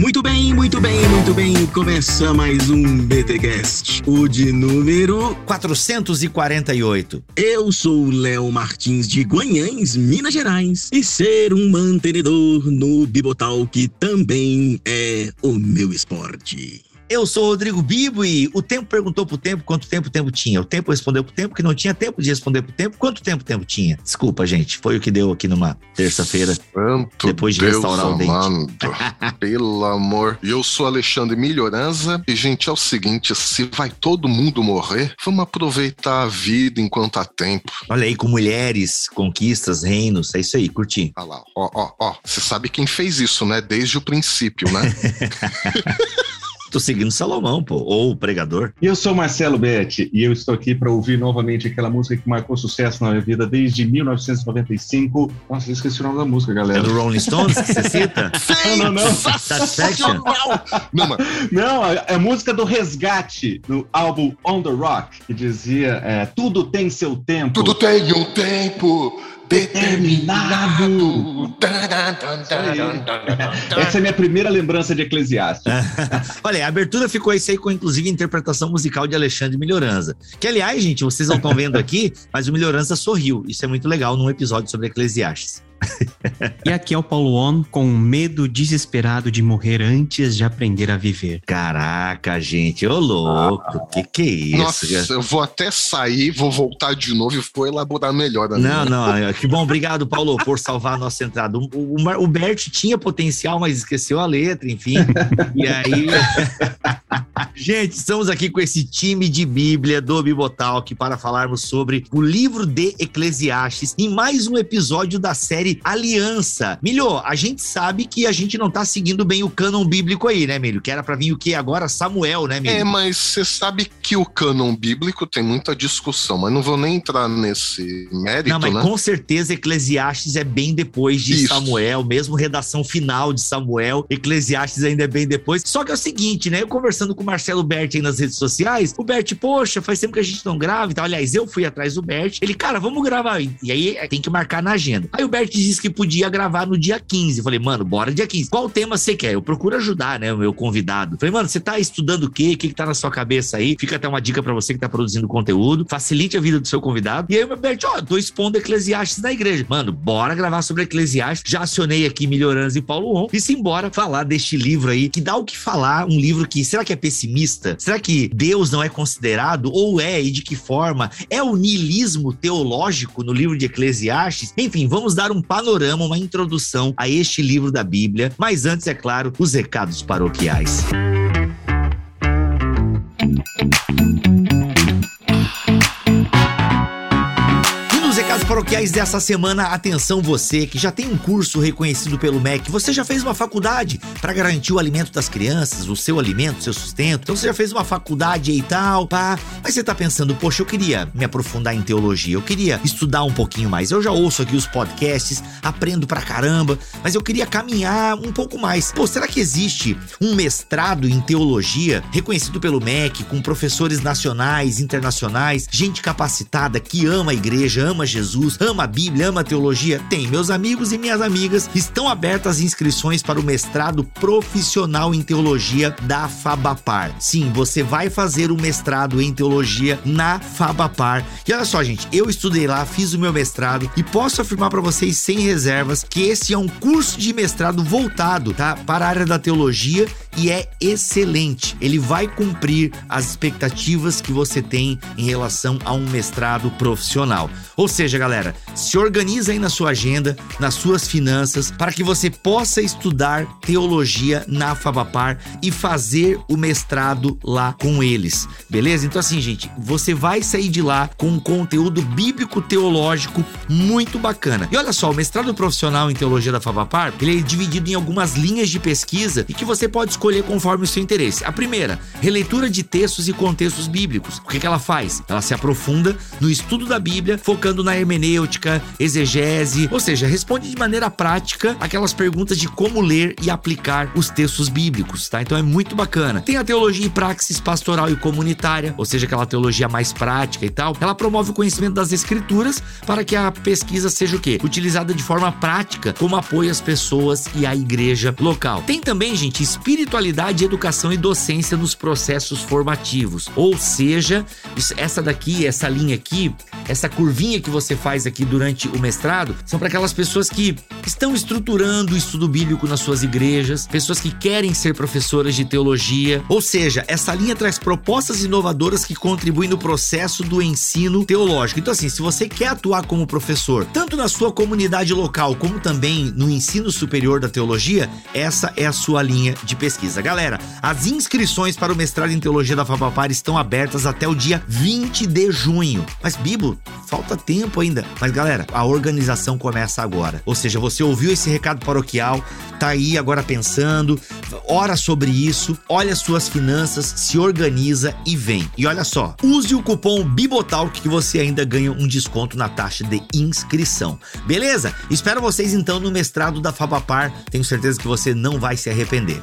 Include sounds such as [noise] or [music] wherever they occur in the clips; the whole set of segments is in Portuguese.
Muito bem, muito bem, muito bem. Começa mais um BTcast, o de número 448. Eu sou o Léo Martins de Guanhães, Minas Gerais, e ser um mantenedor no Bibotalk também é o meu esporte. Eu sou o Rodrigo Bibo e o tempo perguntou pro tempo quanto tempo o tempo tinha. O tempo respondeu pro tempo que não tinha tempo de responder pro tempo quanto tempo o tempo tinha. Desculpa, gente. Foi o que deu aqui numa terça-feira. Depois de Deus restaurar o dente. amado. [laughs] Pelo amor. E eu sou Alexandre Melhoranza. E, gente, é o seguinte: se vai todo mundo morrer, vamos aproveitar a vida enquanto há tempo. Olha aí, com mulheres, conquistas, reinos. É isso aí, curti. Olha lá, ó, ó, ó. Você sabe quem fez isso, né? Desde o princípio, né? [laughs] Tô seguindo Salomão, pô. Ou o pregador. E eu sou Marcelo Betti e eu estou aqui para ouvir novamente aquela música que marcou sucesso na minha vida desde 1995. Nossa, eu esqueci o nome da música, É galera. do Rolling Stones que você cita? [laughs] Não, não, não. Satisfaction? Não, mas Não, é a música do Resgate, no álbum On The Rock, que dizia é, Tudo tem seu tempo. tudo tem um tempo determinado. Essa é a minha primeira lembrança de Eclesiastes. [laughs] Olha, a abertura ficou isso aí com, inclusive, interpretação musical de Alexandre Melhoranza. Que, aliás, gente, vocês não estão vendo aqui, mas o Melhoranza sorriu. Isso é muito legal num episódio sobre Eclesiastes. [laughs] E aqui é o Paulo On com medo desesperado de morrer antes de aprender a viver. Caraca, gente, ô louco, que que é isso? Nossa, eu vou até sair, vou voltar de novo e vou elaborar melhor. a Não, minha. não, que bom, obrigado, Paulo, por salvar a nossa entrada. O, o, o Bert tinha potencial, mas esqueceu a letra, enfim. E aí. [laughs] Gente, estamos aqui com esse time de Bíblia do Bibotalk para falarmos sobre o livro de Eclesiastes em mais um episódio da série Aliança. Milho, a gente sabe que a gente não tá seguindo bem o cânon bíblico aí, né, Milho? Que era pra vir o quê agora? Samuel, né, Milho? É, mas você sabe que o cânon bíblico tem muita discussão, mas não vou nem entrar nesse mérito, Não, mas né? com certeza Eclesiastes é bem depois de Isso. Samuel, mesmo redação final de Samuel, Eclesiastes ainda é bem depois. Só que é o seguinte, né? Eu conversando com o Marcelo Bert aí nas redes sociais, o Bert, poxa, faz tempo que a gente não grava e tal. Aliás, eu fui atrás do Bert. Ele, cara, vamos gravar. E aí é, tem que marcar na agenda. Aí o Bert disse que podia gravar no dia 15. Eu falei, mano, bora dia 15. Qual tema você quer? Eu procuro ajudar, né? O meu convidado. Eu falei, mano, você tá estudando o quê? O que, que tá na sua cabeça aí? Fica até uma dica pra você que tá produzindo conteúdo. Facilite a vida do seu convidado. E aí meu Bert, ó, tô expondo Eclesiastes na igreja. Mano, bora gravar sobre Eclesiastes. Já acionei aqui Melhorança e Paulo On. E simbora falar deste livro aí, que dá o que falar. Um livro que, será que é pessimista? Será que Deus não é considerado? Ou é? E de que forma? É o niilismo teológico no livro de Eclesiastes? Enfim, vamos dar um panorama, uma introdução a este livro da Bíblia. Mas antes, é claro, os recados paroquiais. E paroquiais dessa semana, atenção você que já tem um curso reconhecido pelo MEC, você já fez uma faculdade para garantir o alimento das crianças, o seu alimento, o seu sustento. Então você já fez uma faculdade e tal, pá. Mas você tá pensando, poxa, eu queria me aprofundar em teologia, eu queria estudar um pouquinho mais. Eu já ouço aqui os podcasts, aprendo pra caramba, mas eu queria caminhar um pouco mais. Pô, será que existe um mestrado em teologia reconhecido pelo MEC, com professores nacionais, internacionais, gente capacitada que ama a igreja, ama Jesus, ama a Bíblia, ama a teologia? Tem. Meus amigos e minhas amigas, estão abertas as inscrições para o mestrado profissional em teologia da Fabapar. Sim, você vai fazer o mestrado em teologia na Fabapar. E olha só, gente, eu estudei lá, fiz o meu mestrado e posso afirmar para vocês sem reservas que esse é um curso de mestrado voltado, tá, para a área da teologia e é excelente. Ele vai cumprir as expectativas que você tem em relação a um mestrado profissional. Ou seja, galera, se organiza aí na sua agenda, nas suas finanças, para que você possa estudar teologia na Fabapar e fazer o mestrado lá com eles. Beleza? Então assim, gente, você vai sair de lá com um conteúdo bíblico teológico muito bacana. E olha só, o mestrado profissional em teologia da Fabapar, ele é dividido em algumas linhas de pesquisa e que você pode escolher escolher conforme o seu interesse. A primeira, releitura de textos e contextos bíblicos. O que, que ela faz? Ela se aprofunda no estudo da Bíblia, focando na hermenêutica, exegese, ou seja, responde de maneira prática aquelas perguntas de como ler e aplicar os textos bíblicos, tá? Então é muito bacana. Tem a teologia e praxis pastoral e comunitária, ou seja, aquela teologia mais prática e tal. Ela promove o conhecimento das escrituras para que a pesquisa seja o quê? Utilizada de forma prática como apoio às pessoas e à igreja local. Tem também, gente, espiritualidade, educação e docência nos processos formativos. Ou seja, essa daqui, essa linha aqui, essa curvinha que você faz aqui durante o mestrado, são para aquelas pessoas que estão estruturando o estudo bíblico nas suas igrejas, pessoas que querem ser professoras de teologia. Ou seja, essa linha traz propostas inovadoras que contribuem no processo do ensino teológico. Então, assim, se você quer atuar como professor, tanto na sua comunidade local como também no ensino superior da teologia, essa é a sua linha de pesquisa. Galera, as inscrições para o mestrado em teologia da Fabapar estão abertas até o dia 20 de junho. Mas, Falta tempo ainda. Mas, galera, a organização começa agora. Ou seja, você ouviu esse recado paroquial, tá aí agora pensando, ora sobre isso, olha suas finanças, se organiza e vem. E olha só, use o cupom Bibotalk que você ainda ganha um desconto na taxa de inscrição. Beleza? Espero vocês então no mestrado da Fabapar. Tenho certeza que você não vai se arrepender.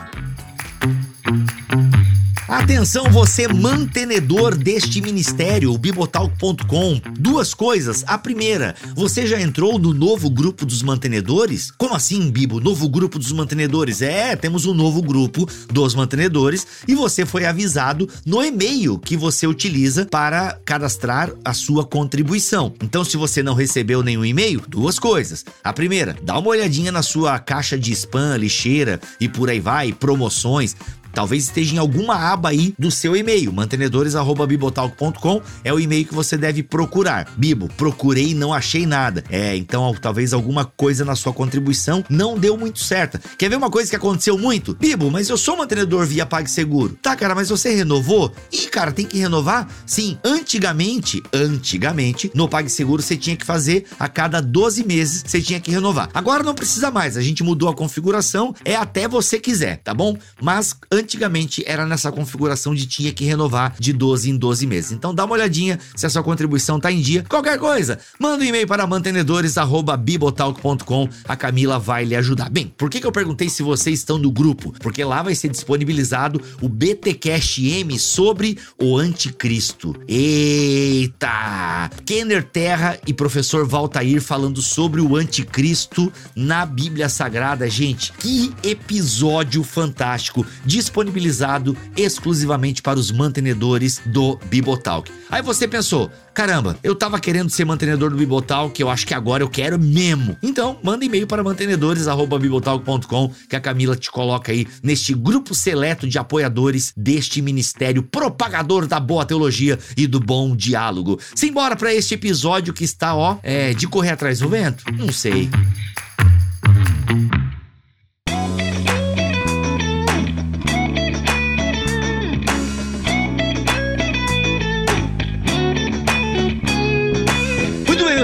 Atenção, você mantenedor deste ministério, o bibotalk.com. Duas coisas. A primeira, você já entrou no novo grupo dos mantenedores? Como assim, Bibo? Novo grupo dos mantenedores? É, temos um novo grupo dos mantenedores e você foi avisado no e-mail que você utiliza para cadastrar a sua contribuição. Então, se você não recebeu nenhum e-mail, duas coisas. A primeira, dá uma olhadinha na sua caixa de spam, lixeira e por aí vai, promoções. Talvez esteja em alguma aba aí do seu e-mail. Mantenedores@bibotalk.com é o e-mail que você deve procurar. Bibo, procurei e não achei nada. É, então talvez alguma coisa na sua contribuição não deu muito certa. Quer ver uma coisa que aconteceu muito? Bibo, mas eu sou mantenedor via PagSeguro. Tá, cara, mas você renovou? Ih, cara, tem que renovar? Sim, antigamente, antigamente, no PagSeguro você tinha que fazer a cada 12 meses, você tinha que renovar. Agora não precisa mais, a gente mudou a configuração, é até você quiser, tá bom? Mas antigamente era nessa configuração de tinha que renovar de 12 em 12 meses. Então dá uma olhadinha se a sua contribuição tá em dia. Qualquer coisa, manda um e-mail para mantenedores@bibotalk.com. A Camila vai lhe ajudar. Bem, por que, que eu perguntei se vocês estão no grupo? Porque lá vai ser disponibilizado o BTcast M sobre o anticristo. Eita! Kenner Terra e professor Valtair falando sobre o anticristo na Bíblia Sagrada. Gente, que episódio fantástico! Disponibilizado exclusivamente para os mantenedores do Bibotalk. Aí você pensou, caramba, eu tava querendo ser mantenedor do Bibotalk, eu acho que agora eu quero mesmo. Então, manda e-mail para mantenedores@bibotalk.com que a Camila te coloca aí neste grupo seleto de apoiadores deste ministério propagador da boa teologia e do bom diálogo. Simbora para este episódio que está, ó, é, de correr atrás do vento? Não sei.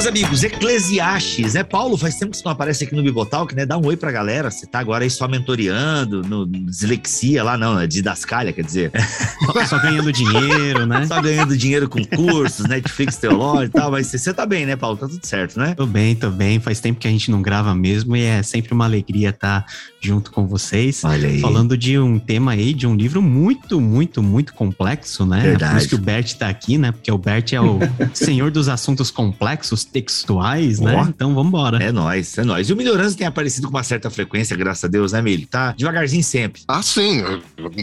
Meus amigos, Eclesiastes, né? Paulo, faz tempo que você não aparece aqui no Bibotalk, né? Dá um oi pra galera. Você tá agora aí só mentoreando, no dislexia lá, não, é didascalha, quer dizer. [laughs] Só, ganhando dinheiro, né? Só ganhando dinheiro com cursos, Netflix, teológico e tal. Mas você tá bem, né, Paulo? Tá tudo certo, né? Tô bem, tô bem. Faz tempo que a gente não grava mesmo e é sempre uma alegria estar tá junto com vocês. Olha aí. Falando de um tema aí, de um livro muito, muito, muito complexo, né? Verdade. Por isso que o Bert tá aqui, né? Porque o Bert é o [laughs] senhor dos assuntos complexos, textuais, né? Ó. Então vamos embora. É nóis, é nóis. E o Melhorança tem aparecido com uma certa frequência, graças a Deus, né, Milho? Tá devagarzinho sempre. Ah, sim,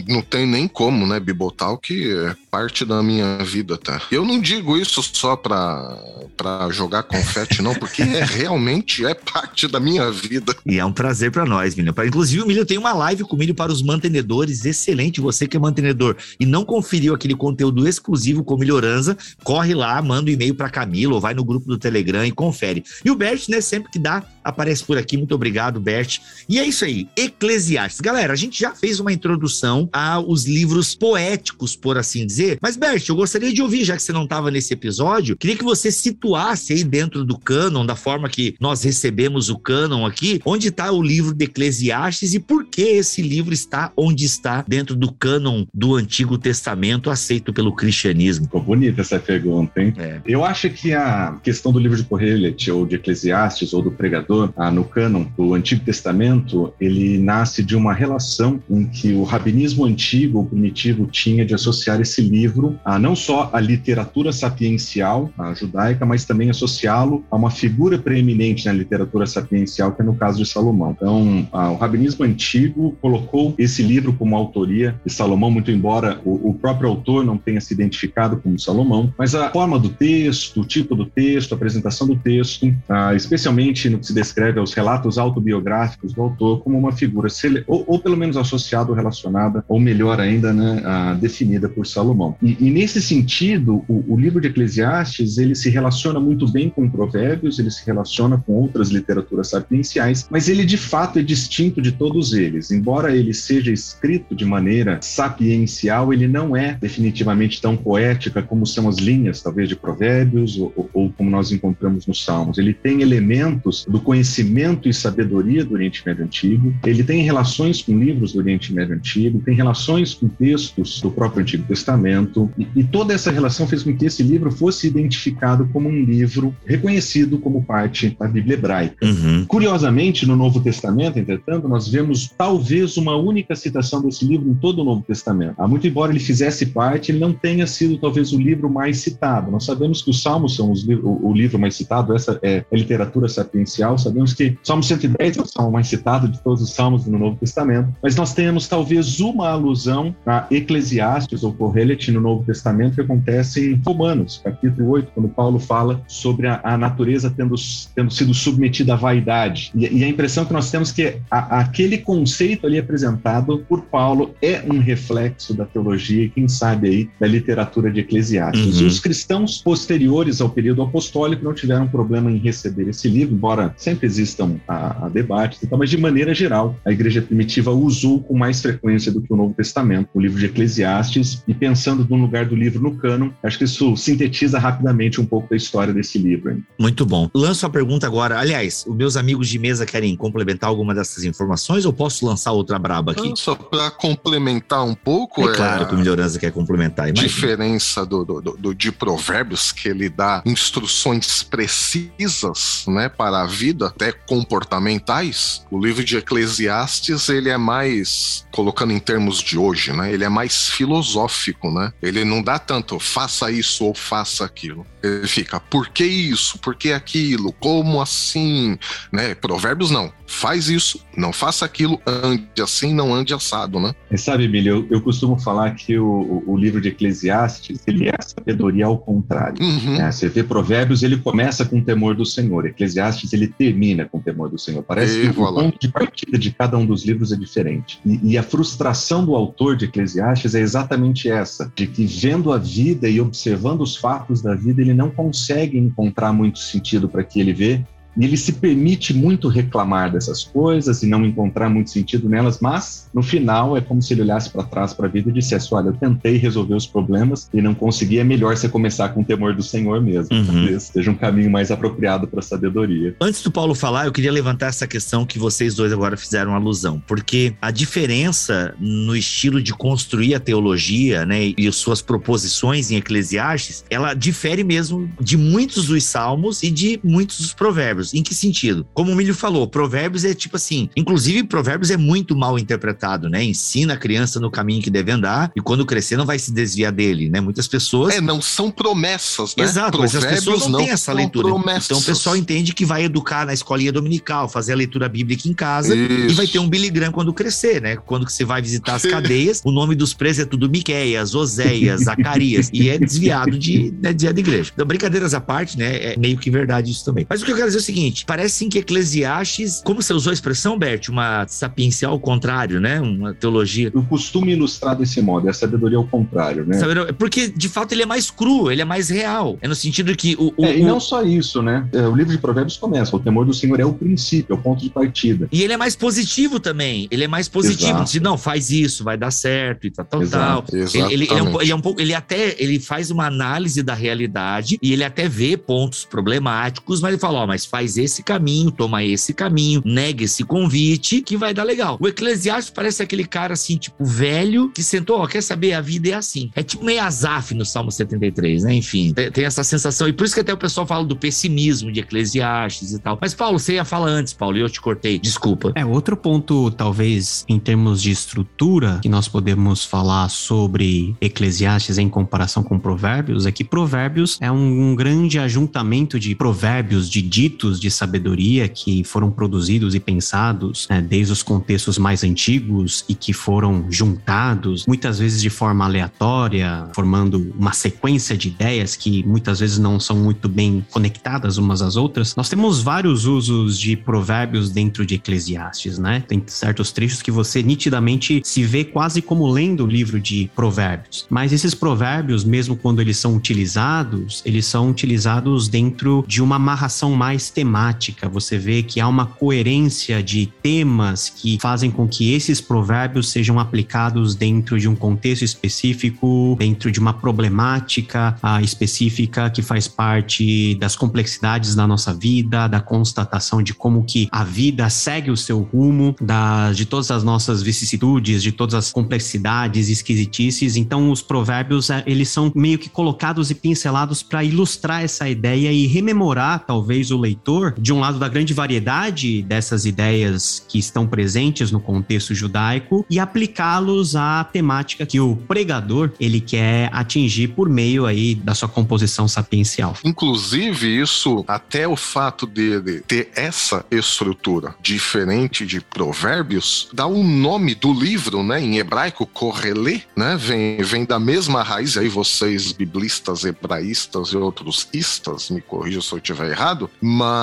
não tem nem como, né? Bibotalk é parte da minha vida, tá? Eu não digo isso só pra, pra jogar confete, não, porque é, [laughs] realmente é parte da minha vida. E é um prazer pra nós, Milho. Inclusive, o Milho tem uma live com o Milho para os mantenedores. Excelente. Você que é mantenedor e não conferiu aquele conteúdo exclusivo com o Melhorança, corre lá, manda um e-mail pra Camila ou vai no grupo do Telegram Telegram e confere. E o Bert, né, sempre que dá, aparece por aqui. Muito obrigado, Bert. E é isso aí, Eclesiastes. Galera, a gente já fez uma introdução aos livros poéticos, por assim dizer. Mas, Bert, eu gostaria de ouvir, já que você não estava nesse episódio, queria que você situasse aí dentro do cânon, da forma que nós recebemos o cânon aqui, onde está o livro de Eclesiastes e por que esse livro está onde está dentro do cânon do Antigo Testamento aceito pelo cristianismo. Ficou bonita essa pergunta, hein? É. Eu acho que a questão do livro de Correlet, ou de Eclesiastes, ou do pregador, ah, no cânon do Antigo Testamento, ele nasce de uma relação em que o rabinismo antigo, o primitivo, tinha de associar esse livro a não só a literatura sapiencial a judaica, mas também associá-lo a uma figura preeminente na literatura sapiencial, que é no caso de Salomão. Então, ah, o rabinismo antigo colocou esse livro como autoria de Salomão, muito embora o, o próprio autor não tenha se identificado como Salomão, mas a forma do texto, o tipo do texto, a apresentação do texto, ah, especialmente no que se descreve aos relatos autobiográficos do autor, como uma figura, ou, ou pelo menos associada ou relacionada, ou melhor ainda, né, ah, definida por Salomão. E, e nesse sentido, o, o, livro de Eclesiastes ele se relaciona muito bem com Provérbios, ele se relaciona com outras literaturas sapienciais, mas ele de fato é distinto de todos eles. Embora ele seja escrito de maneira sapiencial, ele não é definitivamente tão poética como são as linhas, talvez, de Provérbios ou, ou como nós encontramos nos Salmos. Ele tem elementos do conhecimento e sabedoria do Oriente Médio Antigo, ele tem relações com livros do Oriente Médio Antigo, tem relações com textos do próprio Antigo Testamento, e, e toda essa relação fez com que esse livro fosse identificado como um livro reconhecido como parte da Bíblia hebraica. Uhum. Curiosamente, no Novo Testamento, entretanto, nós vemos talvez uma única citação desse livro em todo o Novo Testamento. Ah, muito embora ele fizesse parte, ele não tenha sido talvez o livro mais citado. Nós sabemos que os Salmos são os, o, o, livro mais citado, essa é a literatura sapiencial. Sabemos que Salmo 110 é o salmo mais citado de todos os salmos no Novo Testamento, mas nós temos talvez uma alusão a Eclesiastes ou Correlet no Novo Testamento que acontece em Romanos, capítulo 8, quando Paulo fala sobre a, a natureza tendo, tendo sido submetida à vaidade. E, e, a impressão que nós temos que a, aquele conceito ali apresentado por Paulo é um reflexo da teologia e, quem sabe, aí, da literatura de Eclesiastes. Uhum. E os cristãos posteriores ao período apostólico não tiveram problema em receber esse livro, embora sempre existam a, a debates e tal, mas de maneira geral, a igreja primitiva usou com mais frequência do que o Novo Testamento, o livro de Eclesiastes, e pensando no lugar do livro no cânon, acho que isso sintetiza rapidamente um pouco da história desse livro. Hein? Muito bom. Lanço a pergunta agora. Aliás, os meus amigos de mesa querem complementar alguma dessas informações ou posso lançar outra braba aqui? Não, só para complementar um pouco. É, é claro que o Melhorança quer complementar. A diferença do, do, do, de Provérbios, que ele dá instruções precisas né, para a vida, até comportamentais. O livro de Eclesiastes, ele é mais, colocando em termos de hoje, né, ele é mais filosófico. Né? Ele não dá tanto faça isso ou faça aquilo. Ele fica, por que isso? Por que aquilo? Como assim? Né? Provérbios não. Faz isso, não faça aquilo, ande assim, não ande assado, né? E sabe, Emílio, eu, eu, costumo falar que o, o, livro de Eclesiastes, ele é a sabedoria ao contrário. Uhum. Né? Você vê Provérbios, ele começa com o temor do Senhor. Eclesiastes, ele termina com o temor do Senhor. Parece e que o ponto de partida de cada um dos livros é diferente. E, e a frustração do autor de Eclesiastes é exatamente essa, de que vendo a vida e observando os fatos da vida, ele não consegue encontrar muito sentido para que ele vê e ele se permite muito reclamar dessas coisas e não encontrar muito sentido nelas, mas no final é como se ele olhasse para trás para a vida e dissesse: Olha, eu tentei resolver os problemas e não consegui, é melhor você começar com o temor do Senhor mesmo. Uhum. Talvez seja um caminho mais apropriado para a sabedoria. Antes do Paulo falar, eu queria levantar essa questão que vocês dois agora fizeram alusão, porque a diferença no estilo de construir a teologia né, e suas proposições em Eclesiastes, ela difere mesmo de muitos dos salmos e de muitos dos provérbios. Provérbios. Em que sentido? Como o Milho falou, Provérbios é tipo assim, inclusive Provérbios é muito mal interpretado, né? Ensina a criança no caminho que deve andar e quando crescer não vai se desviar dele, né? Muitas pessoas. É, não são promessas, né? Exato, mas as pessoas não, não têm essa leitura. Promessas. Então o pessoal entende que vai educar na escolinha dominical, fazer a leitura bíblica em casa Isso. e vai ter um Billy Graham quando crescer, né? Quando você vai visitar as [laughs] cadeias, o nome dos presos é tudo Miqueias, Oséias, [laughs] Zacarias e é desviado de, né, de igreja. Então, brincadeiras à parte, né? É meio que verdade isso também. Mas o que eu quero dizer é o seguinte: parece sim que Eclesiastes, como você usou a expressão, Bert, uma sapiencial ao contrário, né? Uma teologia. Eu costumo ilustrar desse modo, é a sabedoria ao contrário, né? Porque, de fato, ele é mais cru, ele é mais real. É no sentido que o. o é, e não só isso, né? É, o livro de Provérbios começa: o temor do Senhor é o princípio, é o ponto de partida. E ele é mais positivo também. Ele é mais positivo. Diz, não, faz isso, vai dar certo e tal, tal, tal. Ele, ele, ele, é um, ele, é um, pouco. Ele até ele faz uma análise da realidade e ele até vê pontos problemáticos, mas ele fala: ó, mas faz esse caminho, toma esse caminho, nega esse convite que vai dar legal. O Eclesiastes parece aquele cara assim, tipo, velho, que sentou, ó, quer saber? A vida é assim. É tipo meio Azaf no Salmo 73, né? Enfim, tem, tem essa sensação. E por isso que até o pessoal fala do pessimismo de Eclesiastes e tal. Mas, Paulo, você ia falar antes, Paulo, e eu te cortei. Desculpa. É, outro ponto, talvez, em termos de estrutura, que nós podemos falar sobre Eclesiastes em comparação com Provérbios, é que Provérbios é um, um grande ajuntamento de provérbios, de ditos de sabedoria que foram produzidos e pensados né, desde os contextos mais antigos e que foram juntados, muitas vezes de forma aleatória, formando uma sequência de ideias que muitas vezes não são muito bem conectadas umas às outras. Nós temos vários usos de provérbios dentro de Eclesiastes, né? Tem certos trechos que você nitidamente se vê quase como lendo o livro de provérbios. Mas esses provérbios, mesmo quando eles são utilizados, eles são utilizados dentro de uma amarração mais temática. Você vê que há uma coerência de temas que fazem com que esses provérbios sejam aplicados dentro de um contexto específico, dentro de uma problemática uh, específica que faz parte das complexidades da nossa vida, da constatação de como que a vida segue o seu rumo, da, de todas as nossas vicissitudes, de todas as complexidades esquisitices. Então, os provérbios, eh, eles são meio que colocados e pincelados para ilustrar essa ideia e rememorar, talvez, o leitor, de um lado, da grande variedade dessas ideias que estão presentes no contexto judaico e aplicá-los à temática que o pregador, ele quer atingir por meio aí da sua composição sapiencial. Inclusive, isso, até o fato dele ter essa estrutura diferente de provérbios, dá o um nome do livro, né, em hebraico, Correlê, né, vem, vem da mesma raiz, aí vocês, biblistas, hebraístas e outros istas, me corrijam se eu estiver errado, mas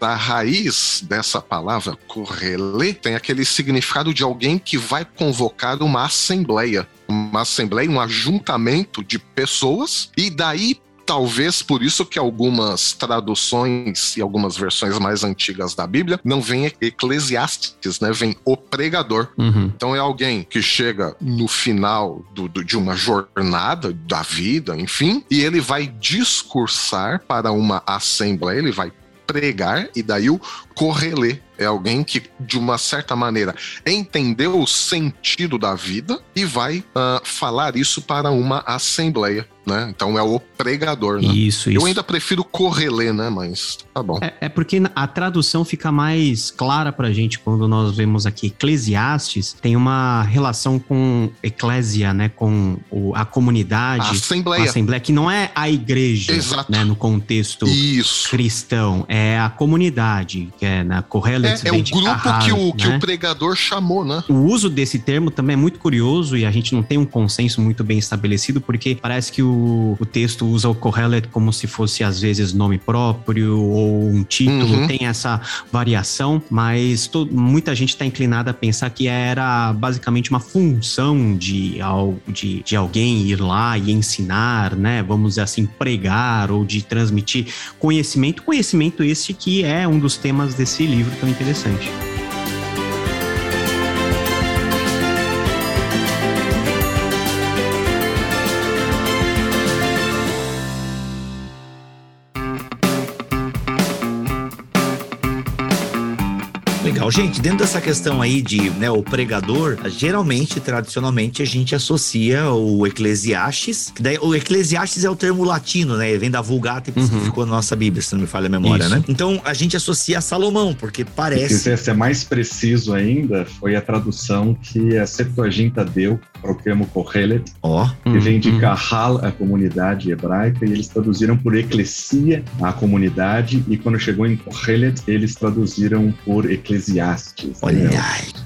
a raiz dessa palavra, Correlê, tem aquele significado de alguém que vai convocar uma assembleia uma assembleia, um ajuntamento de pessoas, e daí talvez por isso que algumas traduções e algumas versões mais antigas da Bíblia não vem Eclesiastes, né? Vem o pregador. Uhum. Então é alguém que chega no final do, do, de uma jornada da vida, enfim, e ele vai discursar para uma assembleia, ele vai pregar, e daí o correlê é alguém que, de uma certa maneira, entendeu o sentido da vida e vai uh, falar isso para uma assembleia né? Então é o pregador, né? Isso, isso. Eu ainda prefiro correlê, né? Mas tá bom. É, é, porque a tradução fica mais clara pra gente quando nós vemos aqui Eclesiastes, tem uma relação com eclésia, né? Com o, a comunidade. A assembleia. A assembleia, que não é a igreja, Exato. né? No contexto isso. cristão. É a comunidade, que é na Correlet. É, é o grupo que, o, né? que o pregador chamou, né? O uso desse termo também é muito curioso e a gente não tem um consenso muito bem estabelecido, porque parece que o o, texto usa o Kohelet como se fosse às vezes nome próprio ou um título, uhum. tem essa variação, mas to, muita gente está inclinada a pensar que era basicamente uma função de, de, de alguém ir lá e ensinar, né? Vamos dizer assim, pregar ou de transmitir conhecimento, conhecimento esse que é um dos temas desse livro tão interessante. Legal. Gente, dentro dessa questão aí de né, o pregador, geralmente, tradicionalmente, a gente associa o Eclesiastes, daí, o Eclesiastes é o termo latino, né? Vem da Vulgata e uhum. ficou na nossa Bíblia, se não me falha a memória, Isso. né? Então a gente associa a Salomão, porque parece. Se quiser ser mais preciso ainda, foi a tradução que a Septuaginta deu para o termo Kohelet, oh. que vem de uhum. Kahal, a comunidade hebraica, e eles traduziram por Eclesia, a comunidade, e quando chegou em Kohelet, eles traduziram por Eclesiastes Eclesiastes. Olha né?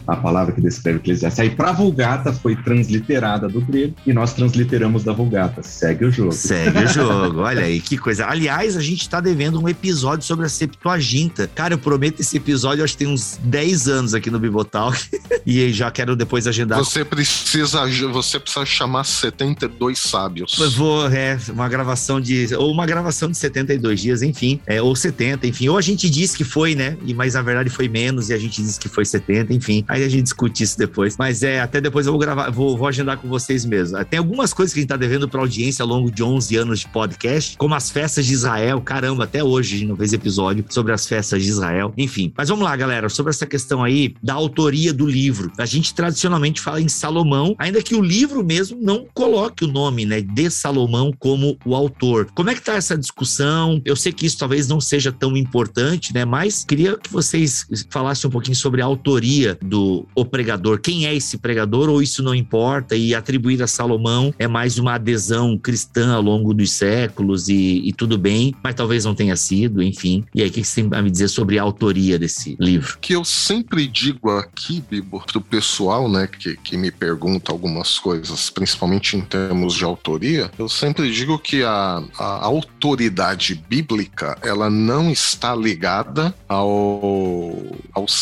A palavra que descreve Eclesiastes. Aí para Vulgata foi transliterada do grego e nós transliteramos da Vulgata. Segue o jogo. Segue o [laughs] jogo. Olha aí que coisa. Aliás, a gente tá devendo um episódio sobre a Septuaginta. Cara, eu prometo esse episódio, acho que tem uns 10 anos aqui no Bibotalk. [laughs] e já quero depois agendar. Você precisa, você precisa chamar 72 sábios. Eu vou, é, uma gravação de. Ou uma gravação de 72 dias, enfim. É, ou 70, enfim. Ou a gente diz que foi, né? E, mas na verdade foi menos e a gente diz que foi 70, enfim. Aí a gente discute isso depois. Mas é, até depois eu vou gravar, vou, vou agendar com vocês mesmo. Tem algumas coisas que a gente tá devendo pra audiência ao longo de 11 anos de podcast, como as festas de Israel. Caramba, até hoje a gente não fez episódio sobre as festas de Israel. Enfim. Mas vamos lá, galera, sobre essa questão aí da autoria do livro. A gente tradicionalmente fala em Salomão, ainda que o livro mesmo não coloque o nome, né, de Salomão como o autor. Como é que tá essa discussão? Eu sei que isso talvez não seja tão importante, né, mas queria que vocês falassem um pouquinho sobre a autoria do o pregador. Quem é esse pregador ou isso não importa e atribuir a Salomão é mais uma adesão cristã ao longo dos séculos e, e tudo bem, mas talvez não tenha sido, enfim. E aí, o que você tem a me dizer sobre a autoria desse livro? Que eu sempre digo aqui, Bibo, pro pessoal, né, que, que me pergunta algumas coisas, principalmente em termos de autoria, eu sempre digo que a, a autoridade bíblica, ela não está ligada ao,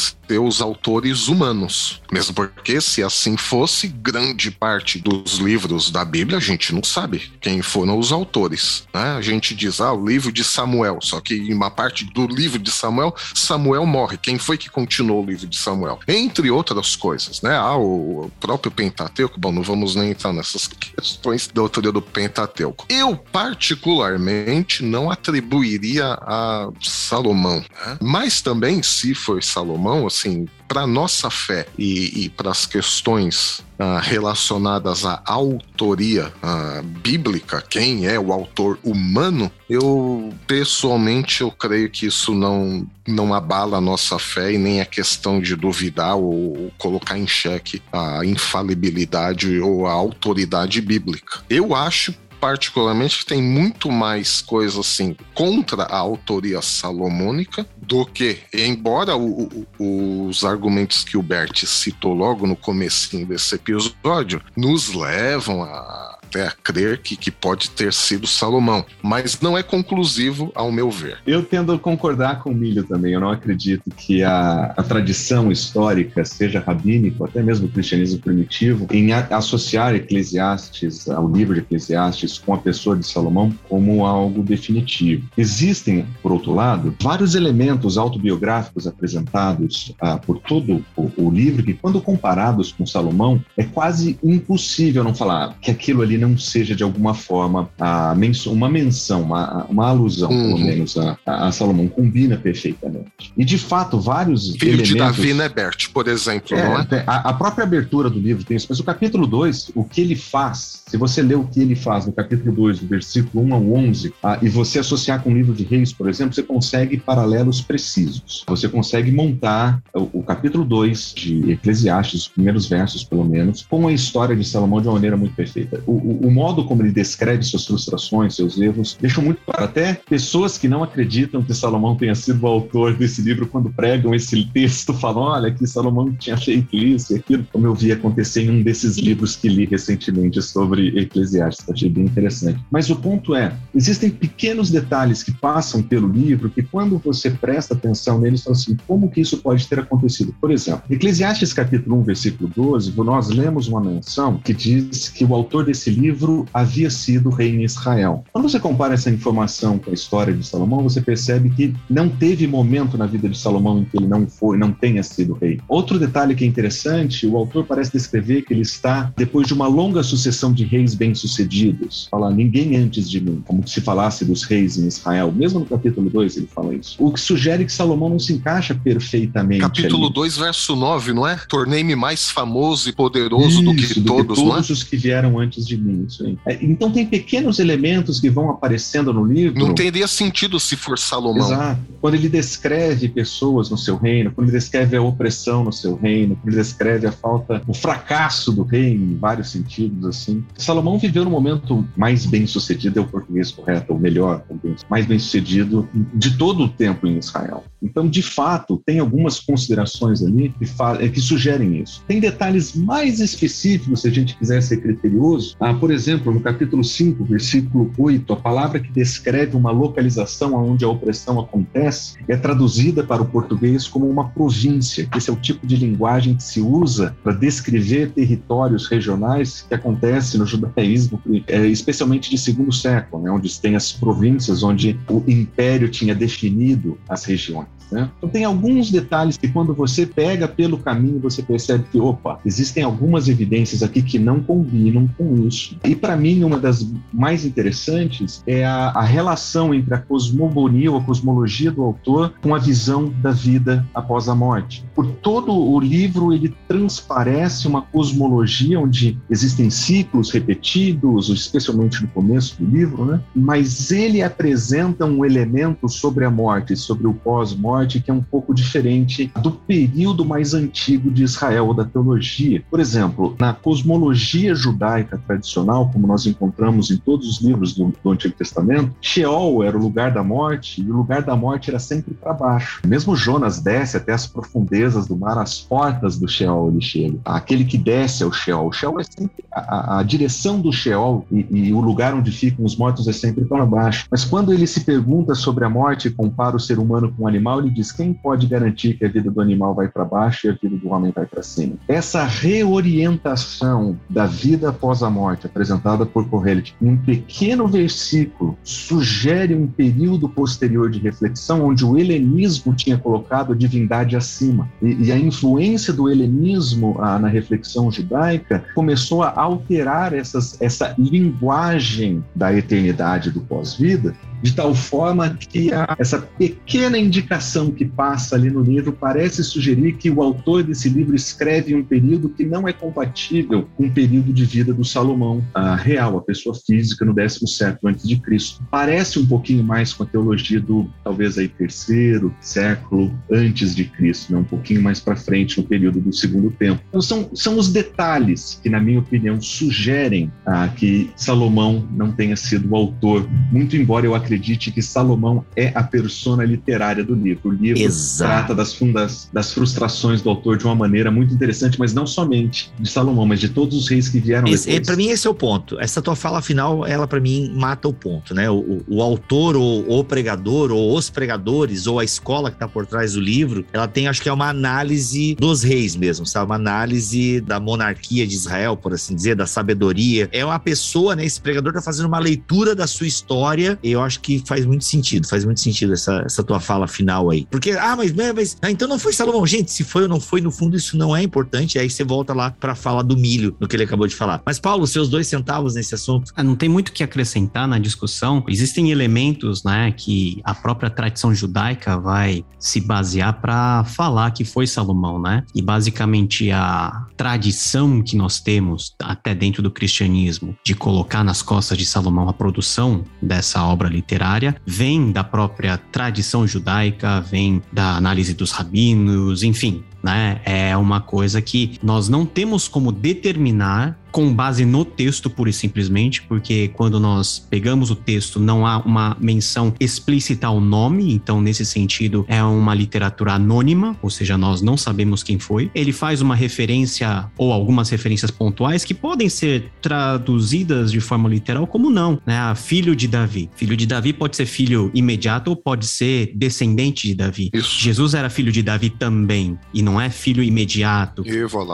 just seus autores humanos. Mesmo porque, se assim fosse, grande parte dos livros da Bíblia a gente não sabe quem foram os autores. Né? A gente diz, ah, o livro de Samuel, só que em uma parte do livro de Samuel, Samuel morre. Quem foi que continuou o livro de Samuel? Entre outras coisas, né? Ah, o próprio Pentateuco, bom, não vamos nem entrar nessas [laughs] questões da autoria do Pentateuco. Eu, particularmente, não atribuiria a Salomão, né? mas também, se foi Salomão, assim, para nossa fé e, e para as questões uh, relacionadas à autoria uh, bíblica, quem é o autor humano, eu pessoalmente eu creio que isso não não abala a nossa fé e nem a questão de duvidar ou colocar em xeque a infalibilidade ou a autoridade bíblica. Eu acho particularmente tem muito mais coisa assim contra a autoria salomônica do que, embora o, o, os argumentos que o Bert citou logo no comecinho desse episódio nos levam a até a crer que, que pode ter sido Salomão, mas não é conclusivo ao meu ver. Eu tendo a concordar com o Milho também. Eu não acredito que a, a tradição histórica, seja rabínico, até mesmo o cristianismo primitivo, em a, associar Eclesiastes, ao livro de Eclesiastes, com a pessoa de Salomão como algo definitivo. Existem, por outro lado, vários elementos autobiográficos apresentados ah, por todo o, o livro que, quando comparados com Salomão, é quase impossível não falar que aquilo ali não seja de alguma forma a menção, uma menção, uma, uma alusão, uhum. pelo menos, a, a, Salomão. Combina perfeitamente. E de fato, vários. Filho elementos, de Davi, né, Bert, por exemplo, é, não é? A, a, própria abertura do livro tem isso, mas o capítulo 2, o que ele faz, se você ler o que ele faz no capítulo 2, do versículo 1 ao 11, ah, e você associar com o livro de Reis, por exemplo, você consegue paralelos precisos. Você consegue montar o, o capítulo 2 de Eclesiastes, os primeiros versos, pelo menos, com a história de Salomão de uma maneira muito perfeita. O, o, modo como ele descreve suas frustrações, seus erros, deixa muito claro. Até pessoas que não acreditam que Salomão tenha sido o autor desse livro, quando pregam esse texto, falam: olha, que Salomão tinha feito isso e aquilo, como eu vi acontecer em um desses livros que li recentemente sobre Eclesiastes. Achei bem interessante. Mas o ponto é: existem pequenos detalhes que passam pelo livro que, quando você presta atenção neles, são assim: como que isso pode ter acontecido? Por exemplo, Eclesiastes capítulo 1, versículo 12, nós lemos uma menção que diz que o autor desse livro livro havia sido rei em Israel. Quando você compara essa informação com a história de Salomão, você percebe que não teve momento na vida de Salomão em que ele não foi, não tenha sido rei. Outro detalhe que é interessante, o autor parece descrever que ele está depois de uma longa sucessão de reis bem-sucedidos. Fala ninguém antes de mim, como se falasse dos reis em Israel. Mesmo no capítulo 2 ele fala isso. O que sugere que Salomão não se encaixa perfeitamente. Capítulo 2, verso 9, não é? Tornei-me mais famoso e poderoso isso, do que do todos, que todos é? os que vieram antes de mim isso aí. É, então tem pequenos elementos que vão aparecendo no livro. Não teria sentido se for Salomão. Exato. Quando ele descreve pessoas no seu reino, quando ele descreve a opressão no seu reino, quando ele descreve a falta, o fracasso do reino em vários sentidos assim. Salomão viveu no momento mais bem sucedido, é o português correto, o melhor, mais bem sucedido de todo o tempo em Israel. Então, de fato, tem algumas considerações ali que, é, que sugerem isso. Tem detalhes mais específicos, se a gente quiser ser criterioso. Por exemplo, no capítulo 5, versículo 8, a palavra que descreve uma localização onde a opressão acontece é traduzida para o português como uma província. Esse é o tipo de linguagem que se usa para descrever territórios regionais que acontece no judaísmo, é, especialmente de segundo século, né, onde tem as províncias, onde o império tinha definido as regiões. Né? Então tem alguns detalhes que quando você pega pelo caminho você percebe que opa existem algumas evidências aqui que não combinam com isso. E para mim uma das mais interessantes é a, a relação entre a cosmogonia ou a cosmologia do autor com a visão da vida após a morte. Por todo o livro ele transparece uma cosmologia onde existem ciclos repetidos, especialmente no começo do livro, né? Mas ele apresenta um elemento sobre a morte, sobre o pós-morte morte que é um pouco diferente do período mais antigo de Israel, da teologia. Por exemplo, na cosmologia judaica tradicional, como nós encontramos em todos os livros do, do Antigo Testamento, Sheol era o lugar da morte e o lugar da morte era sempre para baixo. Mesmo Jonas desce até as profundezas do mar, as portas do Sheol ele chega. Aquele que desce ao Sheol. O Sheol é sempre a, a direção do Sheol e, e o lugar onde ficam os mortos é sempre para baixo. Mas quando ele se pergunta sobre a morte e compara o ser humano com o animal, diz: quem pode garantir que a vida do animal vai para baixo e a vida do homem vai para cima? Essa reorientação da vida após a morte, apresentada por Correlit em um pequeno versículo, sugere um período posterior de reflexão onde o helenismo tinha colocado a divindade acima. E, e a influência do helenismo na reflexão judaica começou a alterar essas, essa linguagem da eternidade do pós-vida de tal forma que a, essa pequena indicação que passa ali no livro parece sugerir que o autor desse livro escreve um período que não é compatível com o período de vida do Salomão a real, a pessoa física no décimo século antes de Cristo. Parece um pouquinho mais com a teologia do talvez aí terceiro século antes de Cristo, né? um pouquinho mais para frente no período do segundo tempo. Então são, são os detalhes que, na minha opinião, sugerem ah, que Salomão não tenha sido o autor, muito embora eu acredite acredite que Salomão é a persona literária do livro. O livro Exato. trata das, fundas, das frustrações do autor de uma maneira muito interessante, mas não somente de Salomão, mas de todos os reis que vieram esse, depois. Para mim, esse é o ponto. Essa tua fala final, ela para mim mata o ponto, né? O, o, o autor, ou o pregador, ou os pregadores, ou a escola que está por trás do livro, ela tem, acho que é uma análise dos reis mesmo, sabe? Uma análise da monarquia de Israel, por assim dizer, da sabedoria. É uma pessoa, né? Esse pregador está fazendo uma leitura da sua história. E eu acho que faz muito sentido, faz muito sentido essa, essa tua fala final aí. Porque, ah, mas, mas ah, então não foi Salomão. Gente, se foi ou não foi, no fundo isso não é importante. Aí você volta lá para falar do milho, no que ele acabou de falar. Mas, Paulo, seus dois centavos nesse assunto. Ah, não tem muito o que acrescentar na discussão. Existem elementos, né, que a própria tradição judaica vai se basear para falar que foi Salomão, né? E basicamente a tradição que nós temos até dentro do cristianismo de colocar nas costas de Salomão a produção dessa obra literária vem da própria tradição judaica, vem da análise dos rabinos, enfim, né? É uma coisa que nós não temos como determinar com base no texto, pura e simplesmente, porque quando nós pegamos o texto, não há uma menção explícita ao nome, então, nesse sentido, é uma literatura anônima, ou seja, nós não sabemos quem foi. Ele faz uma referência ou algumas referências pontuais que podem ser traduzidas de forma literal como não, né? Ah, filho de Davi. Filho de Davi pode ser filho imediato ou pode ser descendente de Davi. Isso. Jesus era filho de Davi também, e não é filho imediato.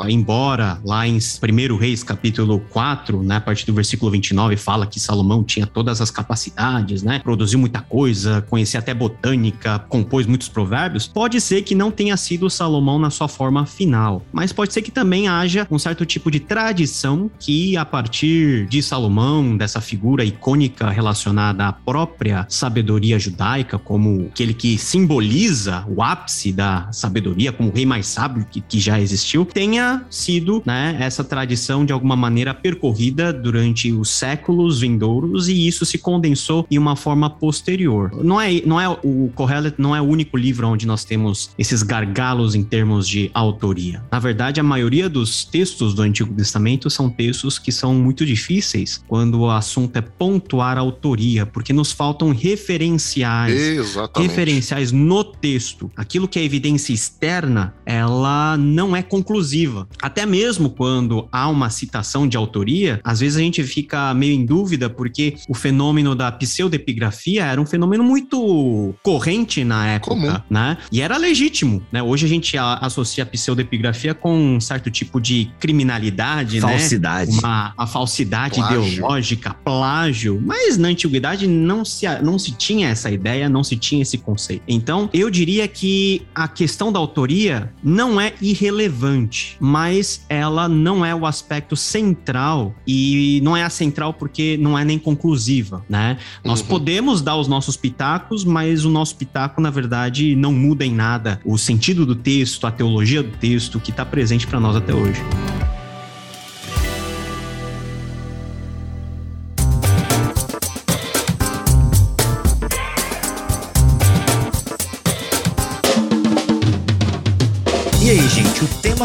Embora lá em 1 Reis, capítulo capítulo 4, né, a partir do versículo 29, fala que Salomão tinha todas as capacidades, né? Produziu muita coisa, conhecia até botânica, compôs muitos provérbios. Pode ser que não tenha sido Salomão na sua forma final, mas pode ser que também haja um certo tipo de tradição que, a partir de Salomão, dessa figura icônica relacionada à própria sabedoria judaica, como aquele que simboliza o ápice da sabedoria, como o rei mais sábio que, que já existiu, tenha sido, né, essa tradição de alguma maneira percorrida durante os séculos vindouros e isso se condensou em uma forma posterior. Não é, não é o Kohelet não é o único livro onde nós temos esses gargalos em termos de autoria. Na verdade, a maioria dos textos do Antigo Testamento são textos que são muito difíceis quando o assunto é pontuar a autoria, porque nos faltam referenciais, Exatamente. referenciais no texto. Aquilo que é evidência externa, ela não é conclusiva. Até mesmo quando há uma citação de autoria, às vezes a gente fica meio em dúvida porque o fenômeno da pseudepigrafia era um fenômeno muito corrente na época, Comum. né? E era legítimo, né? Hoje a gente associa a pseudepigrafia com um certo tipo de criminalidade, falsidade. né? Uma a falsidade plágio. ideológica, plágio. Mas na antiguidade não se, não se tinha essa ideia, não se tinha esse conceito. Então, eu diria que a questão da autoria não é irrelevante, mas ela não é o aspecto central e não é a central porque não é nem conclusiva, né? Nós uhum. podemos dar os nossos pitacos, mas o nosso pitaco, na verdade, não muda em nada o sentido do texto, a teologia do texto que está presente para nós até hoje.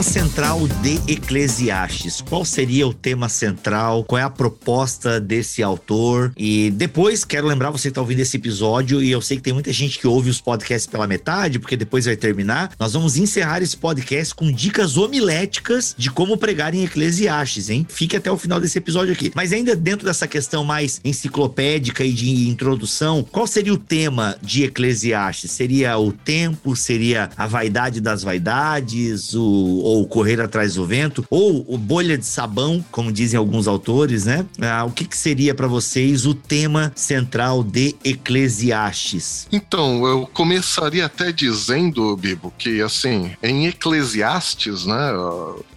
Central de Eclesiastes, qual seria o tema central? Qual é a proposta desse autor? E depois, quero lembrar você que está ouvindo esse episódio, e eu sei que tem muita gente que ouve os podcasts pela metade, porque depois vai terminar. Nós vamos encerrar esse podcast com dicas homiléticas de como pregar em Eclesiastes, hein? Fique até o final desse episódio aqui. Mas ainda dentro dessa questão mais enciclopédica e de introdução, qual seria o tema de Eclesiastes? Seria o tempo? Seria a vaidade das vaidades? o, ou correr atrás do vento, ou o bolha de sabão, como dizem alguns autores, né? Ah, o que, que seria para vocês o tema central de Eclesiastes? Então, eu começaria até dizendo, Bibo, que assim, em Eclesiastes, né,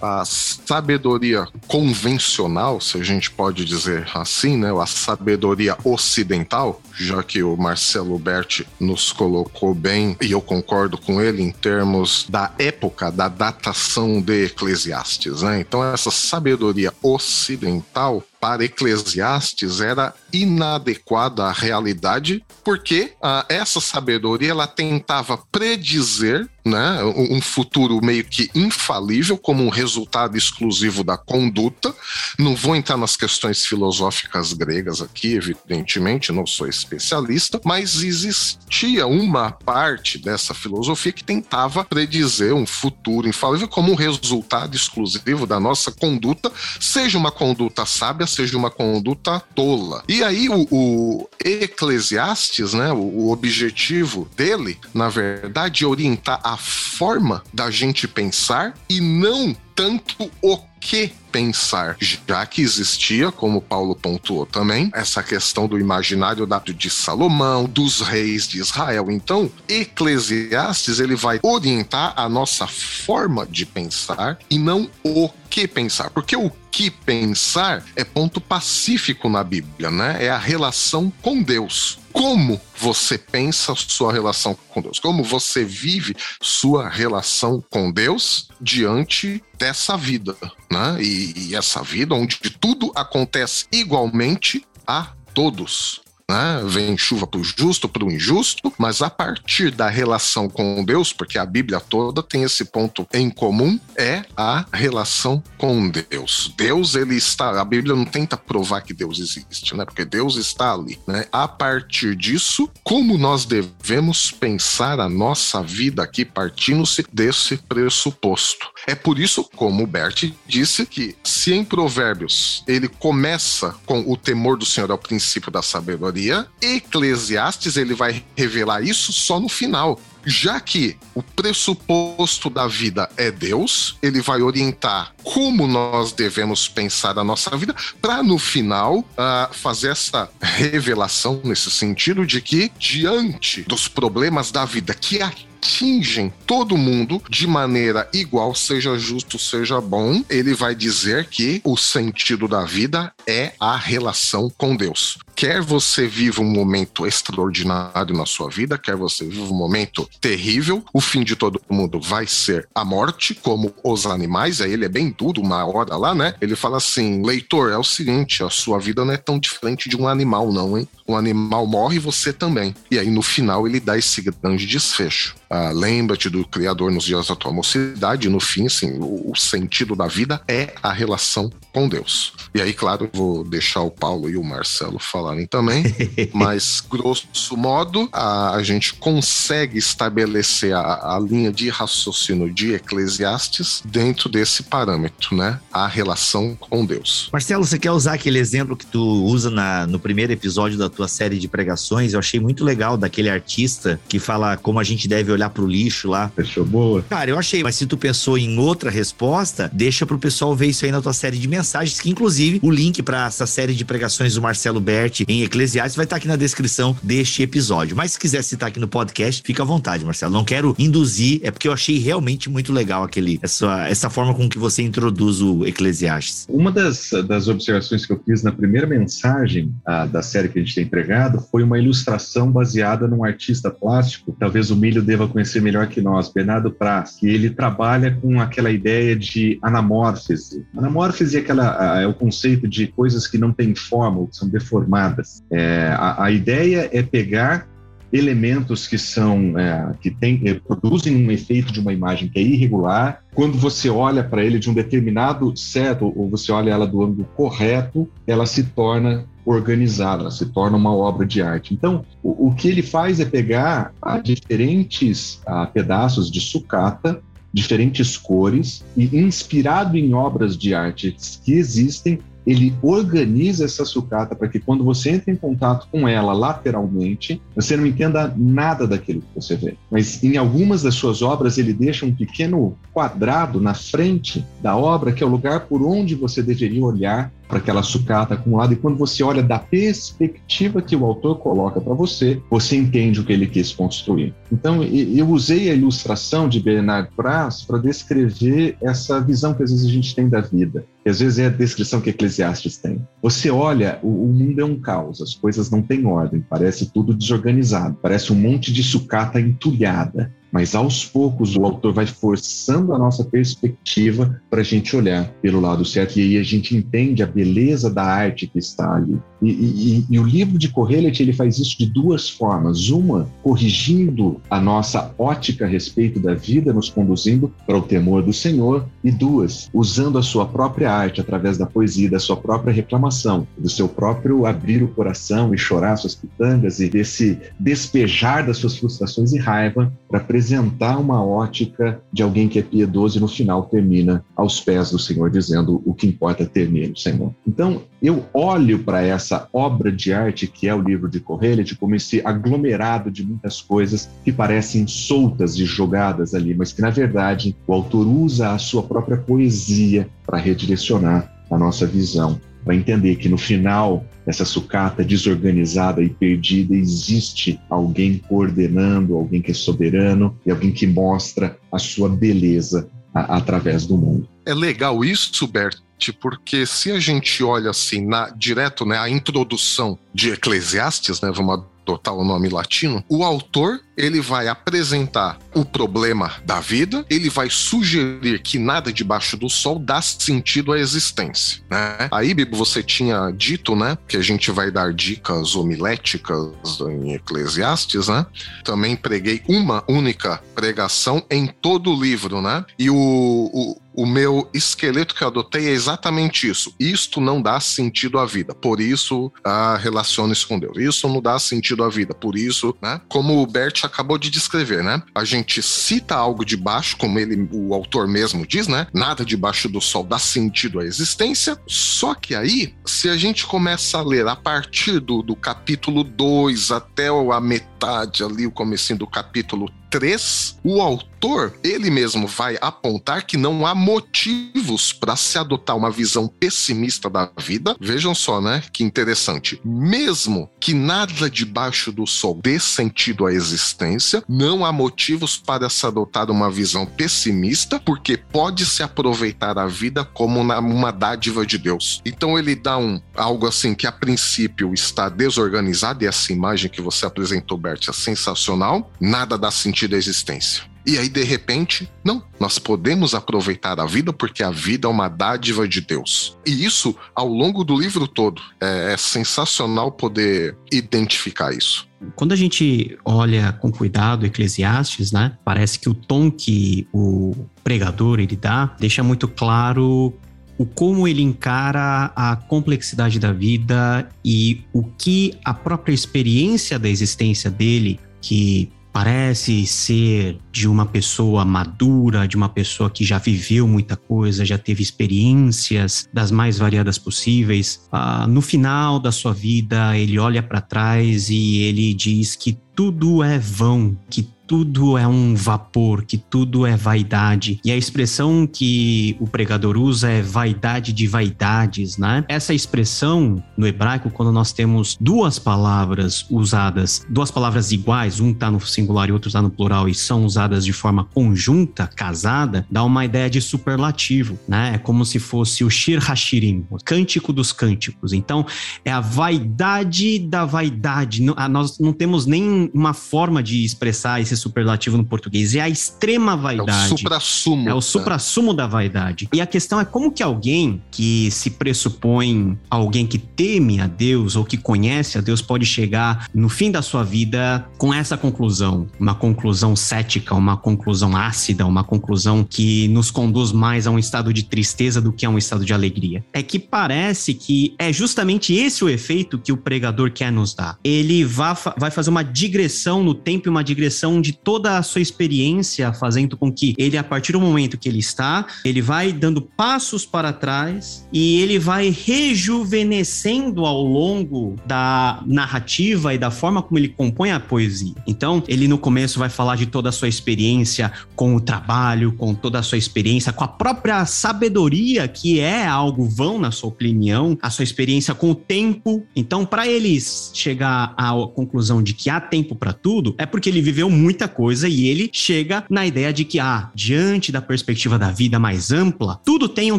a sabedoria convencional, se a gente pode dizer assim, né, a sabedoria ocidental, já que o Marcelo Berti nos colocou bem, e eu concordo com ele em termos da época, da datação de Eclesiastes. Né? Então, essa sabedoria ocidental para Eclesiastes era inadequada à realidade, porque ah, essa sabedoria ela tentava predizer né, um futuro meio que infalível como um resultado exclusivo da conduta. Não vou entrar nas questões filosóficas gregas aqui, evidentemente, não sou especialista, mas existia uma parte dessa filosofia que tentava predizer um futuro infalível como um resultado exclusivo da nossa conduta, seja uma conduta sábia, seja uma conduta tola. E aí o, o Eclesiastes, né, o, o objetivo dele, na verdade, é orientar a forma da gente pensar e não tanto o que pensar, já que existia, como Paulo pontuou também, essa questão do imaginário de Salomão, dos reis de Israel. Então, Eclesiastes ele vai orientar a nossa forma de pensar e não o que pensar, porque o que pensar é ponto pacífico na Bíblia, né? É a relação com Deus. Como você pensa sua relação com Deus? Como você vive sua relação com Deus diante dessa vida, né? E, e essa vida onde tudo acontece igualmente a todos. Né? Vem chuva para o justo, para o injusto, mas a partir da relação com Deus, porque a Bíblia toda tem esse ponto em comum, é a relação com Deus. Deus, ele está. A Bíblia não tenta provar que Deus existe, né? Porque Deus está ali, né? A partir disso, como nós devemos pensar a nossa vida aqui, partindo-se desse pressuposto. É por isso, como o Bert disse, que se em Provérbios ele começa com o temor do Senhor ao princípio da sabedoria, Eclesiastes ele vai revelar isso só no final. Já que o pressuposto da vida é Deus, ele vai orientar como nós devemos pensar a nossa vida, para no final uh, fazer essa revelação nesse sentido de que, diante dos problemas da vida que aqui atingem todo mundo de maneira igual, seja justo, seja bom, ele vai dizer que o sentido da vida é a relação com Deus. Quer você viva um momento extraordinário na sua vida, quer você viva um momento terrível, o fim de todo mundo vai ser a morte, como os animais. Aí ele é bem duro, uma hora lá, né? Ele fala assim: leitor, é o seguinte, a sua vida não é tão diferente de um animal, não, hein? Um animal morre, você também. E aí no final ele dá esse grande desfecho. Ah, Lembra-te do Criador nos dias da tua mocidade. No fim, assim, o, o, sentido da vida é a relação com Deus. E aí, claro, vou deixar o Paulo e o Marcelo falarem também, [laughs] mas grosso modo, a, a gente consegue estabelecer a, a, linha de raciocínio de Eclesiastes dentro desse parâmetro, né? A relação com Deus. Marcelo, você quer usar aquele exemplo que tu usa na, no primeiro episódio da tua série de pregações? Eu achei muito legal daquele artista que fala como a gente deve olhar pro lixo lá. Fechou boa? Cara, eu achei, mas se tu pensou em outra resposta, deixa pro pessoal ver isso aí na tua série de mensagens, que inclusive o link para essa série de pregações do Marcelo Berti em Eclesiastes vai estar tá aqui na descrição deste episódio. Mas se quiser citar aqui no podcast, fica à vontade, Marcelo. Não quero induzir, é porque eu achei realmente muito legal aquele essa, essa forma com que você introduz o Eclesiastes. Uma das, das observações que eu fiz na primeira mensagem a, da série que a gente tem empregado foi uma ilustração baseada num artista plástico, talvez o Milho deva conhecer melhor que nós, Bernardo Praz, que ele trabalha com aquela ideia de anamórfese. Anamórfese é, aquela, é o conceito de coisas que não têm forma, que são deformadas. É, a, a ideia é pegar elementos que são é, que tem, é, produzem um efeito de uma imagem que é irregular. Quando você olha para ele de um determinado certo ou você olha ela do ângulo correto, ela se torna organizada, se torna uma obra de arte. Então, o, o que ele faz é pegar a diferentes a, pedaços de sucata diferentes cores e inspirado em obras de arte que existem, ele organiza essa sucata para que quando você entra em contato com ela lateralmente, você não entenda nada daquilo que você vê. Mas em algumas das suas obras, ele deixa um pequeno quadrado na frente da obra, que é o lugar por onde você deveria olhar para aquela sucata acumulada. E quando você olha da perspectiva que o autor coloca para você, você entende o que ele quis construir. Então, eu usei a ilustração de Bernard Praz para descrever essa visão que às vezes a gente tem da vida. E às vezes é a descrição que Eclesiastes tem. Você olha, o, o mundo é um caos, as coisas não têm ordem, parece tudo desorganizado, parece um monte de sucata entulhada. Mas aos poucos o autor vai forçando a nossa perspectiva para a gente olhar pelo lado certo e aí a gente entende a beleza da arte que está ali. E, e, e, o livro de Correlet ele faz isso de duas formas. Uma, corrigindo a nossa ótica a respeito da vida, nos conduzindo para o temor do Senhor. E duas, usando a sua própria arte através da poesia, da sua própria reclamação, do seu próprio abrir o coração e chorar suas pitangas e desse despejar das suas frustrações e raiva para apresentar uma ótica de alguém que é piedoso e no final termina aos pés do Senhor dizendo o que importa é nele, Senhor. Então, eu olho para essa obra de arte que é o livro de Correia, como esse aglomerado de muitas coisas que parecem soltas e jogadas ali, mas que na verdade o autor usa a sua própria poesia para redirecionar a nossa visão, para entender que no final dessa sucata desorganizada e perdida existe alguém coordenando, alguém que é soberano e alguém que mostra a sua beleza a, através do mundo. É legal isso, Bert, porque se a gente olha assim na direto, né, a introdução de Eclesiastes, né, vamos adotar o nome latino, o autor ele vai apresentar o problema da vida, ele vai sugerir que nada debaixo do sol dá sentido à existência, né? Aí, Bibo, você tinha dito, né, que a gente vai dar dicas homiléticas em Eclesiastes, né? Também preguei uma única pregação em todo o livro, né? E o, o o meu esqueleto que eu adotei é exatamente isso. Isto não dá sentido à vida, por isso ah, relacione-se com Deus. Isso não dá sentido à vida, por isso, né? Como o Bert acabou de descrever, né? A gente cita algo de baixo, como ele, o autor mesmo diz, né? Nada debaixo do sol dá sentido à existência. Só que aí, se a gente começa a ler a partir do, do capítulo 2 até a metade ali, o comecinho do capítulo 3, o autor autor, ele mesmo vai apontar que não há motivos para se adotar uma visão pessimista da vida. Vejam só, né? Que interessante. Mesmo que nada debaixo do sol dê sentido à existência, não há motivos para se adotar uma visão pessimista, porque pode se aproveitar a vida como uma dádiva de Deus. Então ele dá um algo assim que a princípio está desorganizado, e essa imagem que você apresentou, Bert, é sensacional, nada dá sentido à existência. E aí, de repente, não, nós podemos aproveitar a vida porque a vida é uma dádiva de Deus. E isso, ao longo do livro todo, é, é sensacional poder identificar isso. Quando a gente olha com cuidado Eclesiastes, né, parece que o tom que o pregador ele dá deixa muito claro o como ele encara a complexidade da vida e o que a própria experiência da existência dele, que parece ser de uma pessoa madura, de uma pessoa que já viveu muita coisa, já teve experiências das mais variadas possíveis. Ah, no final da sua vida, ele olha para trás e ele diz que tudo é vão, que tudo é um vapor, que tudo é vaidade. E a expressão que o pregador usa é vaidade de vaidades, né? Essa expressão no hebraico, quando nós temos duas palavras usadas, duas palavras iguais, um está no singular e outro está no plural, e são usadas de forma conjunta, casada, dá uma ideia de superlativo, né? É como se fosse o Shir Hashirim, o cântico dos cânticos. Então, é a vaidade da vaidade. Nós não temos nem uma forma de expressar esse superlativo no português, é a extrema vaidade. É o supra-sumo. É o supra-sumo da vaidade. E a questão é como que alguém que se pressupõe alguém que teme a Deus ou que conhece a Deus pode chegar no fim da sua vida com essa conclusão, uma conclusão cética, uma conclusão ácida, uma conclusão que nos conduz mais a um estado de tristeza do que a um estado de alegria. É que parece que é justamente esse o efeito que o pregador quer nos dar. Ele vai, vai fazer uma digressão no tempo e uma digressão de toda a sua experiência, fazendo com que ele, a partir do momento que ele está, ele vai dando passos para trás e ele vai rejuvenescendo ao longo da narrativa e da forma como ele compõe a poesia. Então, ele no começo vai falar de toda a sua experiência com o trabalho, com toda a sua experiência, com a própria sabedoria, que é algo vão, na sua opinião, a sua experiência com o tempo. Então, para eles chegar à conclusão de que há tempo para tudo, é porque ele viveu muito muita coisa e ele chega na ideia de que, ah, diante da perspectiva da vida mais ampla, tudo tem um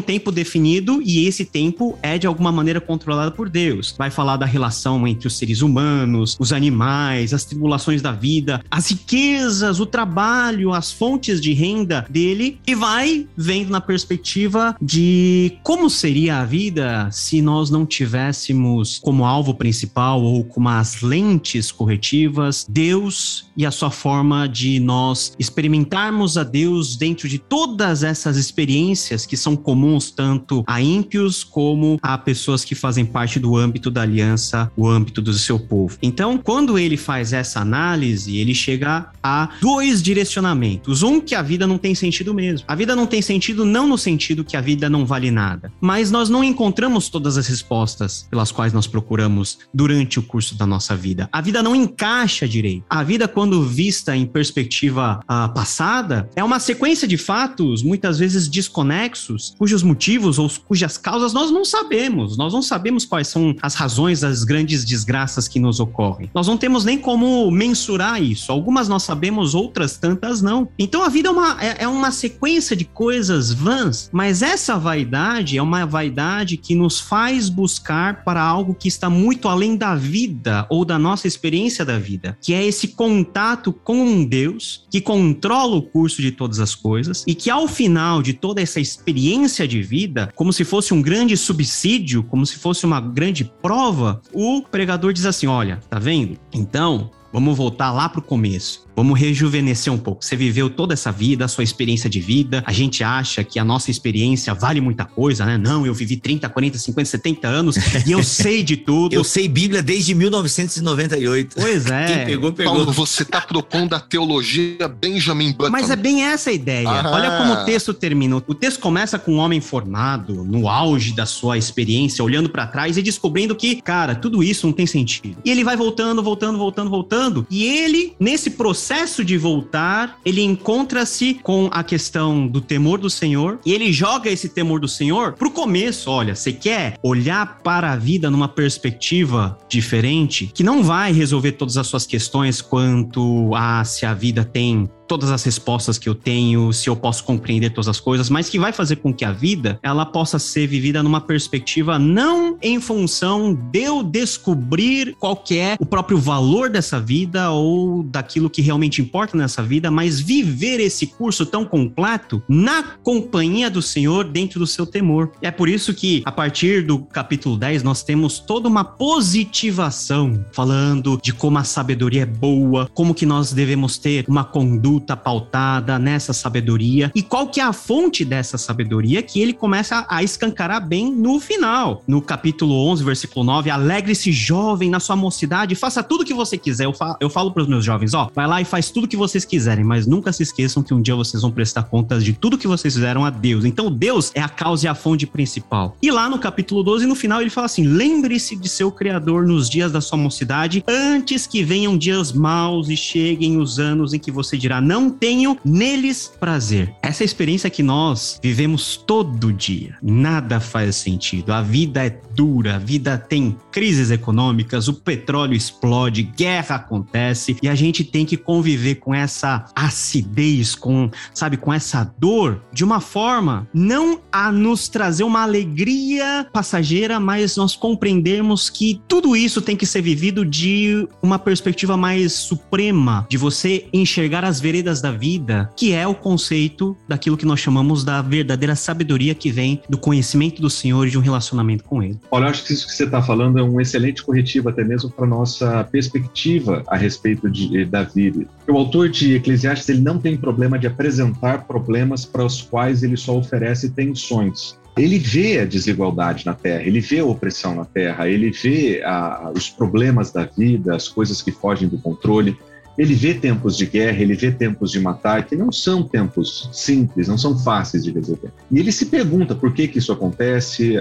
tempo definido e esse tempo é de alguma maneira controlado por Deus. Vai falar da relação entre os seres humanos, os animais, as tribulações da vida, as riquezas, o trabalho, as fontes de renda dele e vai vendo na perspectiva de como seria a vida se nós não tivéssemos como alvo principal ou como as lentes corretivas Deus e a sua forma forma de nós experimentarmos a Deus dentro de todas essas experiências que são comuns tanto a ímpios como a pessoas que fazem parte do âmbito da aliança, o âmbito do seu povo. Então, quando ele faz essa análise, ele chega a dois direcionamentos. Um que a vida não tem sentido mesmo. A vida não tem sentido não no sentido que a vida não vale nada, mas nós não encontramos todas as respostas pelas quais nós procuramos durante o curso da nossa vida. A vida não encaixa direito. A vida quando vista em perspectiva uh, passada, é uma sequência de fatos, muitas vezes desconexos, cujos motivos ou cujas causas nós não sabemos. Nós não sabemos quais são as razões das grandes desgraças que nos ocorrem. Nós não temos nem como mensurar isso. Algumas nós sabemos, outras tantas não. Então a vida é uma, é, é uma sequência de coisas vãs, mas essa vaidade é uma vaidade que nos faz buscar para algo que está muito além da vida ou da nossa experiência da vida, que é esse contato com um Deus que controla o curso de todas as coisas e que ao final de toda essa experiência de vida, como se fosse um grande subsídio, como se fosse uma grande prova, o pregador diz assim: olha, tá vendo? Então, Vamos voltar lá pro começo. Vamos rejuvenescer um pouco. Você viveu toda essa vida, a sua experiência de vida. A gente acha que a nossa experiência vale muita coisa, né? Não, eu vivi 30, 40, 50, 70 anos e eu [laughs] sei de tudo. eu sei Bíblia desde 1998. Pois é. Quem pegou, pegou. Paulo, você tá propondo a teologia Benjamin Button. Mas é bem essa a ideia. Ah. Olha como o texto termina. O texto começa com um homem formado, no auge da sua experiência, olhando para trás e descobrindo que, cara, tudo isso não tem sentido. E ele vai voltando, voltando, voltando, voltando. E ele, nesse processo, processo de voltar, ele encontra-se com a questão do temor do Senhor e ele joga esse temor do Senhor pro começo. Olha, você quer olhar para a vida numa perspectiva diferente, que não vai resolver todas as suas questões quanto a se a vida tem todas as respostas que eu tenho, se eu posso compreender todas as coisas, mas que vai fazer com que a vida ela possa ser vivida numa perspectiva não em função de eu descobrir qual que é o próprio valor dessa vida ou daquilo que realmente importa nessa vida, mas viver esse curso tão completo na companhia do Senhor dentro do seu temor. É por isso que a partir do capítulo 10 nós temos toda uma positivação falando de como a sabedoria é boa, como que nós devemos ter uma conduta conduta pautada nessa sabedoria. E qual que é a fonte dessa sabedoria que ele começa a escancarar bem no final. No capítulo 11, versículo 9, alegre-se jovem na sua mocidade, faça tudo que você quiser. Eu, fa eu falo para os meus jovens, ó, vai lá e faz tudo que vocês quiserem, mas nunca se esqueçam que um dia vocês vão prestar contas de tudo que vocês fizeram a Deus. Então Deus é a causa e a fonte principal. E lá no capítulo 12, no final, ele fala assim: lembre-se de seu Criador nos dias da sua mocidade, antes que venham dias maus e cheguem os anos em que você dirá: não tenho neles prazer. Essa é experiência que nós vivemos todo dia. Nada faz sentido. A vida é dura, a vida tem crises econômicas, o petróleo explode, guerra acontece e a gente tem que conviver com essa acidez, com, sabe, com essa dor de uma forma não a nos trazer uma alegria passageira, mas nós compreendermos que tudo isso tem que ser vivido de uma perspectiva mais suprema, de você enxergar as veredas veredas da vida, que é o conceito daquilo que nós chamamos da verdadeira sabedoria que vem do conhecimento do Senhor e de um relacionamento com Ele. Olha, eu acho que isso que você está falando é um excelente corretivo até mesmo para nossa perspectiva a respeito de, da vida. O autor de Eclesiastes ele não tem problema de apresentar problemas para os quais ele só oferece tensões ele vê a desigualdade na Terra, ele vê a opressão na Terra, ele vê a, os problemas da vida, as coisas que fogem do controle. Ele vê tempos de guerra, ele vê tempos de matar, que não são tempos simples, não são fáceis de resolver. E ele se pergunta por que, que isso acontece.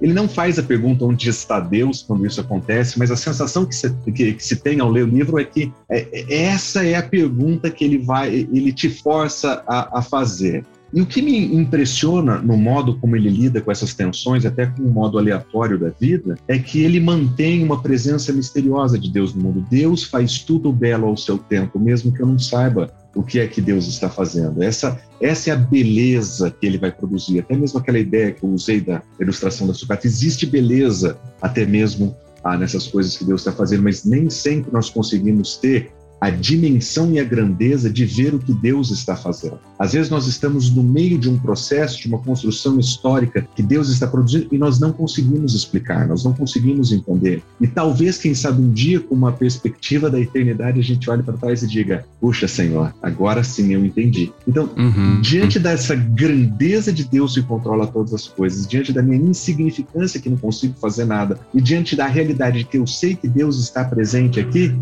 ele não faz a pergunta onde está Deus quando isso acontece, mas a sensação que se, que, que se tem ao ler o livro é que é, é, essa é a pergunta que ele vai, ele te força a, a fazer. E o que me impressiona no modo como ele lida com essas tensões, até com o modo aleatório da vida, é que ele mantém uma presença misteriosa de Deus no mundo. Deus faz tudo belo ao seu tempo, mesmo que eu não saiba o que é que Deus está fazendo. Essa, essa é a beleza que ele vai produzir. Até mesmo aquela ideia que eu usei da ilustração da sucata. Existe beleza até mesmo ah, nessas coisas que Deus está fazendo, mas nem sempre nós conseguimos ter a dimensão e a grandeza de ver o que Deus está fazendo. Às vezes nós estamos no meio de um processo, de uma construção histórica que Deus está produzindo e nós não conseguimos explicar, nós não conseguimos entender. E talvez, quem sabe, um dia, com uma perspectiva da eternidade, a gente olhe para trás e diga: Puxa, Senhor, agora sim eu entendi. Então, uhum. diante dessa grandeza de Deus que controla todas as coisas, diante da minha insignificância que não consigo fazer nada, e diante da realidade de que eu sei que Deus está presente aqui,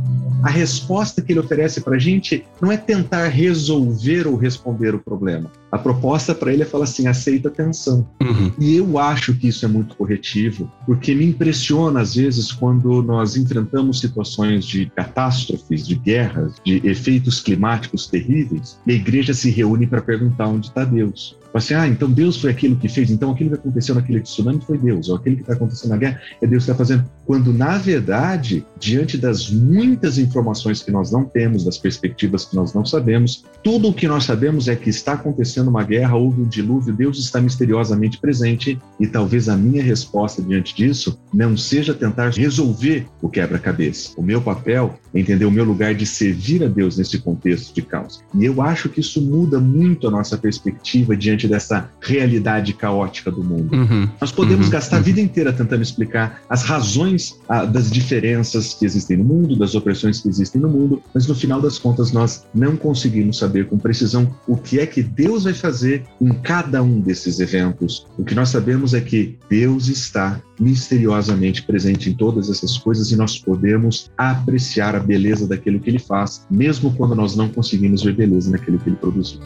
a resposta que ele oferece para a gente não é tentar resolver ou responder o problema. A proposta para ele é falar assim: aceita a tensão. Uhum. E eu acho que isso é muito corretivo, porque me impressiona às vezes quando nós enfrentamos situações de catástrofes, de guerras, de efeitos climáticos terríveis, e a igreja se reúne para perguntar onde está Deus. Assim, ah, então Deus foi aquilo que fez, então aquilo que aconteceu naquele tsunami foi Deus, ou aquilo que está acontecendo na guerra é Deus que está fazendo. Quando, na verdade, diante das muitas informações que nós não temos, das perspectivas que nós não sabemos, tudo o que nós sabemos é que está acontecendo uma guerra, houve um dilúvio, Deus está misteriosamente presente e talvez a minha resposta diante disso não seja tentar resolver o quebra-cabeça. O meu papel é entender o meu lugar de servir a Deus nesse contexto de caos. E eu acho que isso muda muito a nossa perspectiva diante diante dessa realidade caótica do mundo. Uhum, Nós podemos uhum, gastar uhum. a vida inteira tentando explicar as razões ah, das diferenças que existem no mundo, das opressões que existem no mundo, mas no final das contas nós não conseguimos saber com precisão o que é que Deus vai fazer em cada um desses eventos. O que nós sabemos é que Deus está misteriosamente presente em todas essas coisas e nós podemos apreciar a beleza daquilo que ele faz, mesmo quando nós não conseguimos ver beleza naquilo que ele produziu.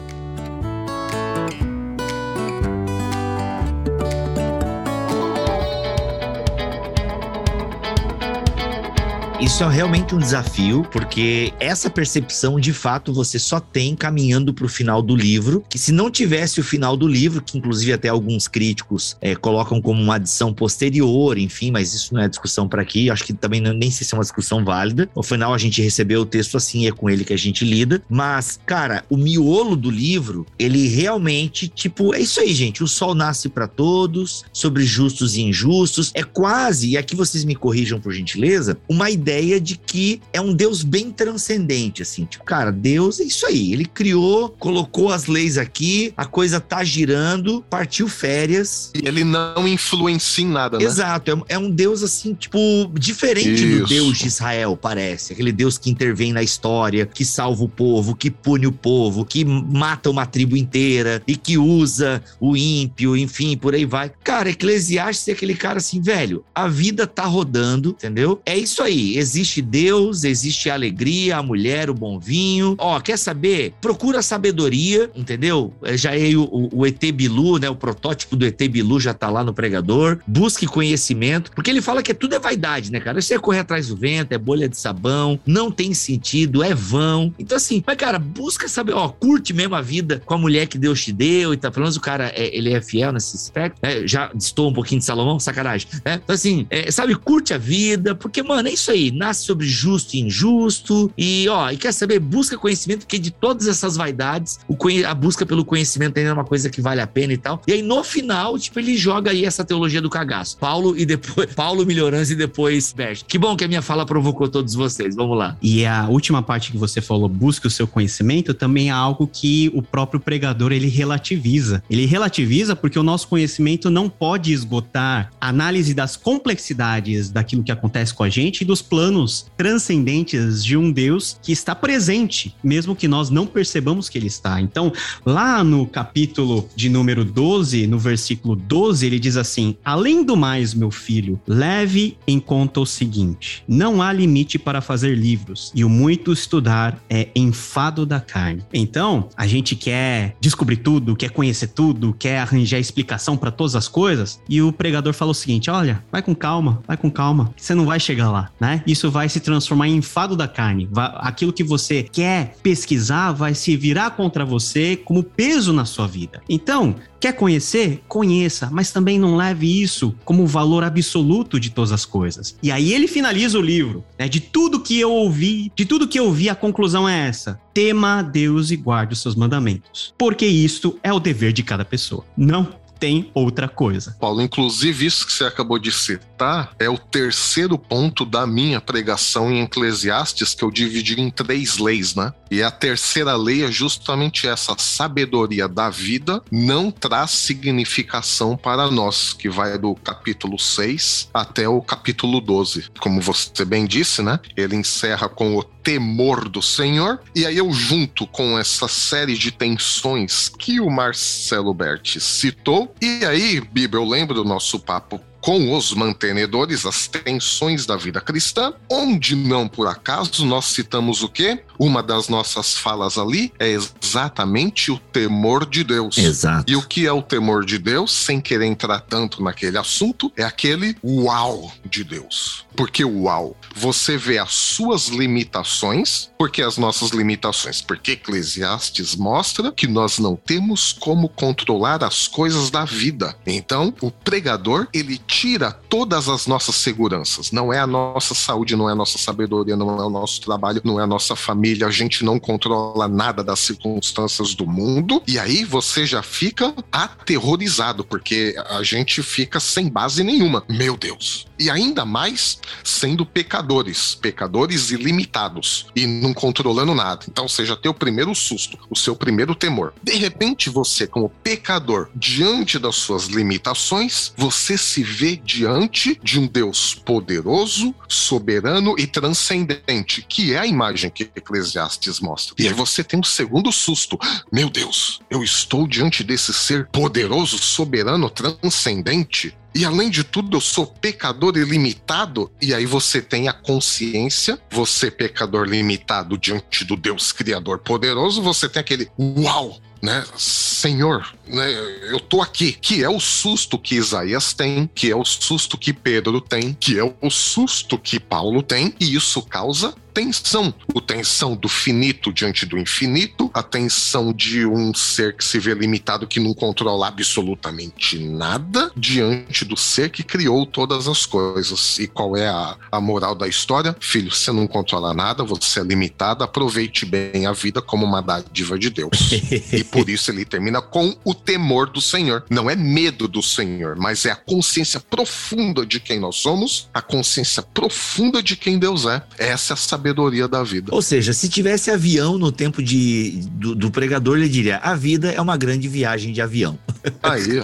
Isso é realmente um desafio, porque essa percepção, de fato, você só tem caminhando para o final do livro, que se não tivesse o final do livro, que inclusive até alguns críticos é, colocam como uma adição posterior, enfim, mas isso não é discussão para aqui, acho que também não, nem sei se é uma discussão válida. No final a gente recebeu o texto assim, é com ele que a gente lida, mas, cara, o miolo do livro, ele realmente, tipo, é isso aí, gente, o sol nasce para todos, sobre justos e injustos, é quase, e aqui vocês me corrijam por gentileza, uma ideia ideia de que é um Deus bem transcendente, assim. Tipo, cara, Deus é isso aí. Ele criou, colocou as leis aqui, a coisa tá girando, partiu férias. E ele não influencia em nada, né? Exato. É, é um Deus, assim, tipo, diferente isso. do Deus de Israel, parece. Aquele Deus que intervém na história, que salva o povo, que pune o povo, que mata uma tribo inteira e que usa o ímpio, enfim, por aí vai. Cara, Eclesiastes é aquele cara assim, velho, a vida tá rodando, entendeu? É isso aí existe Deus, existe a alegria, a mulher, o bom vinho. Ó, quer saber? Procura sabedoria, entendeu? É, já é o, o, o ET Bilu, né? O protótipo do ET Bilu já tá lá no pregador. Busque conhecimento, porque ele fala que tudo é vaidade, né, cara? Você é correr atrás do vento, é bolha de sabão, não tem sentido, é vão. Então, assim, mas, cara, busca saber, ó, curte mesmo a vida com a mulher que Deus te deu e tá falando, o cara, é, ele é fiel nesse aspecto, né? Já distou um pouquinho de Salomão, sacanagem, né? Então, assim, é, sabe, curte a vida, porque, mano, é isso aí nasce sobre justo e injusto. E, ó, e quer saber? Busca conhecimento, porque de todas essas vaidades, a busca pelo conhecimento ainda é uma coisa que vale a pena e tal. E aí, no final, tipo, ele joga aí essa teologia do cagaço. Paulo e depois. [laughs] Paulo Melhorança e depois Bert. Que bom que a minha fala provocou todos vocês. Vamos lá. E a última parte que você falou, busca o seu conhecimento, também é algo que o próprio pregador ele relativiza. Ele relativiza porque o nosso conhecimento não pode esgotar a análise das complexidades daquilo que acontece com a gente e dos planos planos transcendentes de um Deus que está presente, mesmo que nós não percebamos que ele está. Então, lá no capítulo de número 12, no versículo 12, ele diz assim: Além do mais, meu filho, leve em conta o seguinte: não há limite para fazer livros, e o muito estudar é enfado da carne. Então, a gente quer descobrir tudo, quer conhecer tudo, quer arranjar explicação para todas as coisas, e o pregador fala o seguinte: olha, vai com calma, vai com calma, você não vai chegar lá, né? Isso vai se transformar em enfado da carne. aquilo que você quer pesquisar vai se virar contra você como peso na sua vida. Então, Quer conhecer? Conheça, mas também não leve isso como valor absoluto de todas as coisas. E aí ele finaliza o livro, né? De tudo que eu ouvi, de tudo que eu vi, a conclusão é essa: tema a Deus e guarde os seus mandamentos, porque isto é o dever de cada pessoa. Não tem outra coisa. Paulo, inclusive isso que você acabou de citar é o terceiro ponto da minha pregação em Eclesiastes, que eu dividi em três leis, né? E a terceira lei é justamente essa: sabedoria da vida não traz significação para nós, que vai do capítulo 6 até o capítulo 12. Como você bem disse, né? Ele encerra com o temor do Senhor. E aí eu junto com essa série de tensões que o Marcelo Berti citou. E aí, Bíblia, eu lembro do nosso papo com os mantenedores, as tensões da vida cristã, onde não por acaso nós citamos o quê? Uma das nossas falas ali é exatamente o temor de Deus. Exato. E o que é o temor de Deus, sem querer entrar tanto naquele assunto, é aquele uau de Deus. Porque uau, você vê as suas limitações, porque as nossas limitações, porque Eclesiastes mostra que nós não temos como controlar as coisas da vida. Então, o pregador, ele tira todas as nossas seguranças. Não é a nossa saúde, não é a nossa sabedoria, não é o nosso trabalho, não é a nossa família. A gente não controla nada das circunstâncias do mundo. E aí você já fica aterrorizado, porque a gente fica sem base nenhuma. Meu Deus. E ainda mais sendo pecadores, pecadores ilimitados e não controlando nada. Então seja teu primeiro susto, o seu primeiro temor. De repente você, como pecador, diante das suas limitações, você se vê diante de um Deus poderoso, soberano e transcendente, que é a imagem que Eclesiastes mostra. E aí você tem um segundo susto. Meu Deus, eu estou diante desse ser poderoso, soberano, transcendente. E além de tudo, eu sou pecador ilimitado. E aí você tem a consciência, você pecador limitado diante do Deus Criador poderoso, você tem aquele uau, né? Senhor, né, eu tô aqui, que é o susto que Isaías tem, que é o susto que Pedro tem, que é o susto que Paulo tem, e isso causa tensão. O tensão do finito diante do infinito, a tensão de um ser que se vê limitado, que não controla absolutamente nada, diante do ser que criou todas as coisas. E qual é a, a moral da história? Filho, você não controla nada, você é limitado, aproveite bem a vida como uma dádiva de Deus. e por [laughs] isso ele termina com o temor do Senhor. Não é medo do Senhor, mas é a consciência profunda de quem nós somos, a consciência profunda de quem Deus é. Essa é a sabedoria da vida. Ou seja, se tivesse avião no tempo de, do, do pregador, ele diria: a vida é uma grande viagem de avião. [laughs] Aí.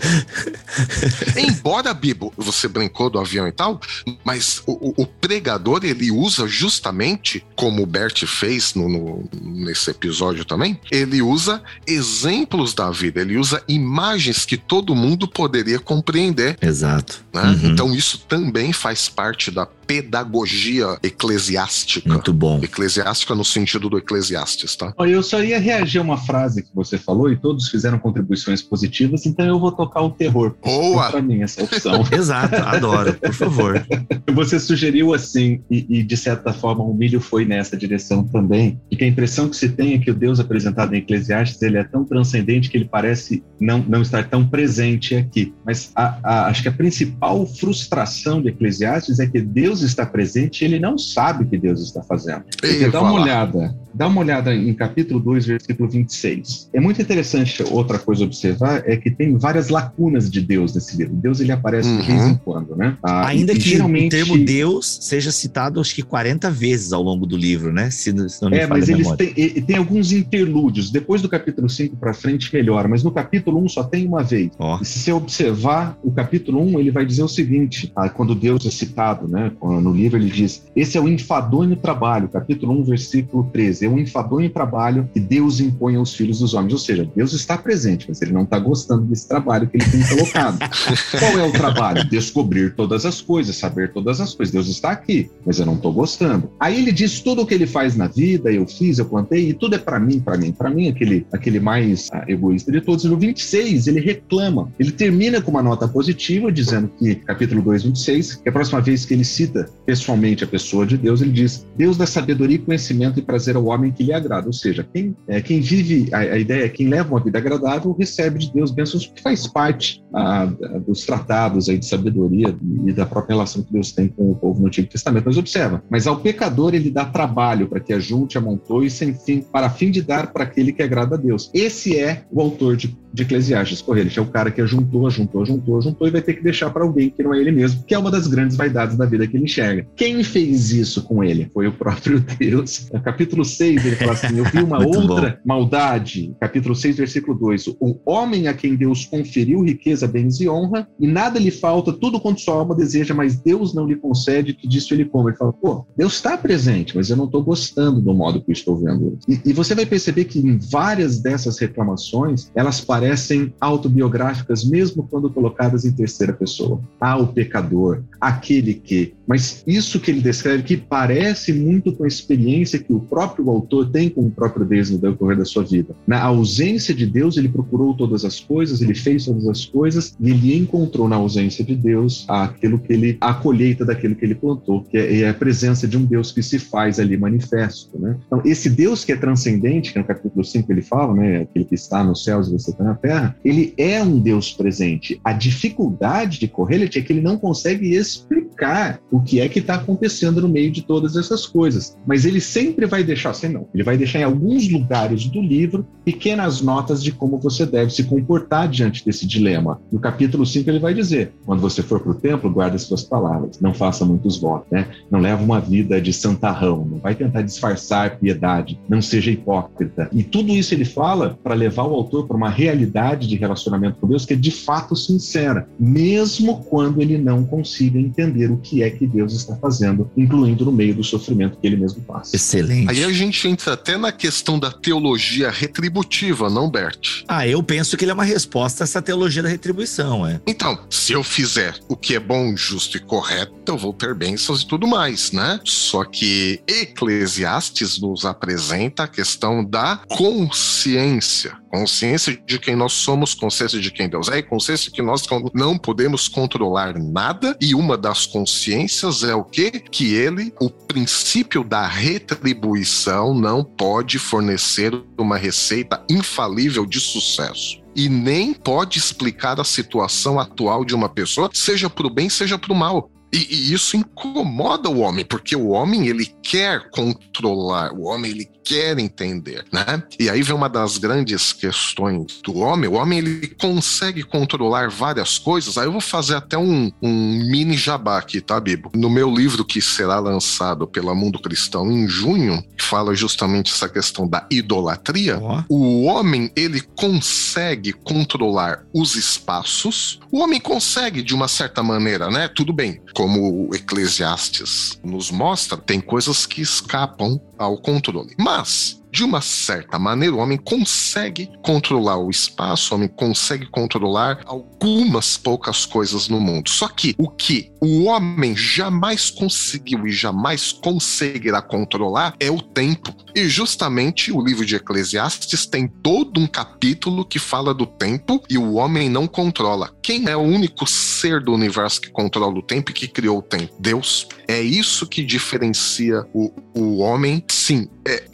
Embora, Bibo, você brincou do avião e tal, mas o, o, pregador ele usa justamente, como o Bert fez no, no, nesse episódio também, ele usa exemplos da vida, ele usa imagens que todo mundo poderia compreender. Exato. Né? Uhum. Então isso também faz parte da pedagogia eclesiástica. Muito bom. Eclesiástica no sentido do Eclesiastes, tá? Eu só ia reagir a uma frase que você falou e todos fizeram contribuições positivas, então eu vou tocar o terror. Boa! Para mim, essa opção. [laughs] Exato, adoro, por favor. Você sugeriu assim, e, e, de certa forma o milho foi nessa direção também, e que a impressão que se tem é que o Deus apresentado em Eclesiastes ele é tão transcendente que ele parece não, não estar tão presente aqui. Mas a, a, acho que a principal frustração de Eclesiastes é que Deus está presente e ele não sabe o que Deus está fazendo. Ei, dá uma olhada, dá uma olhada em capítulo 2, versículo 26. É muito interessante outra coisa observar é que tem várias lacunas de Deus nesse livro. Deus ele aparece uhum. de vez em quando, né? Ah, Ainda que geralmente... o termo Deus seja citado acho que 40 vezes ao longo do livro, né? Se, se não me é, mas eles têm, tem alguns interlúdios. Depois do capítulo 5 para frente melhora, mas no capítulo 1 só tem uma vez. Oh. E se você observar o capítulo 1, ele vai dizer o seguinte, ah, quando Deus é citado, né? No livro ele diz: "Esse é o enfadonho trabalho", capítulo 1, versículo 13. É o enfadonho trabalho que Deus impõe aos filhos dos homens. Ou seja, Deus está presente, mas ele não está gostando desse trabalho que ele tem colocado. [laughs] Qual é o trabalho? Descobrir todas as coisas, saber todas as coisas. Deus está aqui, mas eu não estou gostando. Aí ele diz tudo o que ele faz na vida, eu fiz, eu plantei, e tudo é para mim, para mim, para mim, aquele, aquele mais ah, egoísta de todos. E no 26, ele reclama. Ele termina com uma nota positiva, dizendo que, capítulo 2, 26, que a próxima vez que ele cita pessoalmente a pessoa de Deus, ele diz: Deus dá sabedoria, conhecimento e prazer ao homem que lhe agrada. Ou seja, quem, é, quem vive, a, a ideia é quem leva uma vida agradável recebe de Deus bênçãos que faz parte a, dos tratados aí de sabedoria e da própria relação que Deus tem com o povo no Antigo Testamento. Mas observa, mas ao pecador ele dá trabalho para que ajunte, amontoe, sem fim, para fim de dar para aquele que agrada a Deus. Esse é o autor de, de Eclesiastes. Correio, é o cara que ajuntou, ajuntou, ajuntou, ajuntou e vai ter que deixar para alguém que não é ele mesmo, que é uma das grandes vaidades da vida que ele enxerga. Quem fez isso com ele? Foi o próprio [laughs] Deus. No capítulo 6, ele fala assim: Eu vi uma outra bom. maldade. Capítulo 6, versículo 2. O homem a quem Deus conferiu riqueza, bens e honra, e nada lhe falta, tudo quanto sua alma deseja, mas Deus não lhe concede, que disso ele come. Ele fala: Pô, Deus está presente, mas eu não estou gostando do modo que eu estou vendo. E, e você vai perceber que em várias dessas reclamações, elas parecem autobiográficas, mesmo quando colocadas em terceira pessoa. Ah, o pecador, aquele que. Mas isso que ele descreve que parece muito com a experiência que o próprio autor tem com o próprio Deus no decorrer da sua vida. Na ausência de Deus, ele procurou todas as coisas, ele fez todas as coisas e ele encontrou na ausência de Deus aquilo que ele, a colheita daquilo que ele plantou, que é, é a presença de um Deus que se faz ali manifesto, né? Então, esse Deus que é transcendente, que no capítulo 5 ele fala, né, aquele que está nos céus e você está na terra, ele é um Deus presente. A dificuldade de Correlet é que ele não consegue explicar o que é que está acontecendo no meio de todas essas coisas, mas ele sempre vai deixar, assim não, ele vai deixar em alguns lugares do livro pequenas notas de como você deve se comportar diante desse dilema. No capítulo 5 ele vai dizer, quando você for para o templo, guarde as suas palavras, não faça muitos votos, né? não leva uma vida de santarrão, não vai tentar disfarçar piedade, não seja hipócrita. E tudo isso ele fala para levar o autor para uma realidade de relacionamento com Deus que é de fato sincera, mesmo quando ele não consiga entender o que é que Deus está fazendo, incluindo no meio do sofrimento que ele mesmo passa. Excelente. Aí a gente entra até na questão da teologia retributiva, não, Bert? Ah, eu penso que ele é uma resposta a essa teologia da retribuição, é. Então, se eu fizer o que é bom, justo e correto, eu vou ter bênçãos e tudo mais, né? Só que Eclesiastes nos apresenta a questão da consciência Consciência de quem nós somos, consciência de quem Deus é, e consciência que nós não podemos controlar nada. E uma das consciências é o quê? Que ele, o princípio da retribuição, não pode fornecer uma receita infalível de sucesso e nem pode explicar a situação atual de uma pessoa, seja para o bem, seja para o mal. E, e, isso incomoda o homem, porque o homem ele quer controlar, o homem ele quer entender, né? E aí vem uma das grandes questões do homem. O homem ele consegue controlar várias coisas. Aí eu vou fazer até um, um mini jabá aqui, tá, Bibo? No meu livro que será lançado pela Mundo Cristão em junho, que fala justamente essa questão da idolatria. Oh. O homem ele consegue controlar os espaços. O homem consegue de uma certa maneira, né? Tudo bem. Como o Eclesiastes nos mostra, tem coisas que escapam ao controle. Mas de uma certa maneira, o homem consegue controlar o espaço, o homem consegue controlar algumas poucas coisas no mundo. Só que o que o homem jamais conseguiu e jamais conseguirá controlar é o tempo. E justamente o livro de Eclesiastes tem todo um capítulo que fala do tempo e o homem não controla. Quem é o único ser do universo que controla o tempo e que criou o tempo? Deus. É isso que diferencia o, o homem, sim, é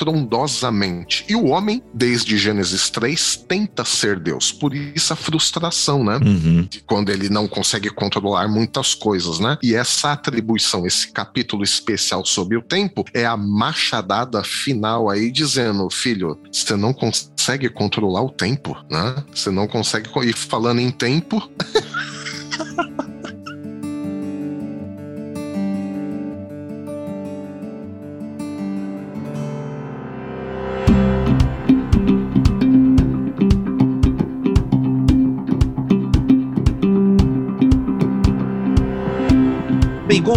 estrondosamente. E o homem, desde Gênesis 3, tenta ser Deus. Por isso a frustração, né? Uhum. Quando ele não consegue controlar muitas coisas, né? E essa atribuição, esse capítulo especial sobre o tempo, é a machadada final aí dizendo: filho, você não consegue controlar o tempo, né? Você não consegue. E falando em tempo. [laughs]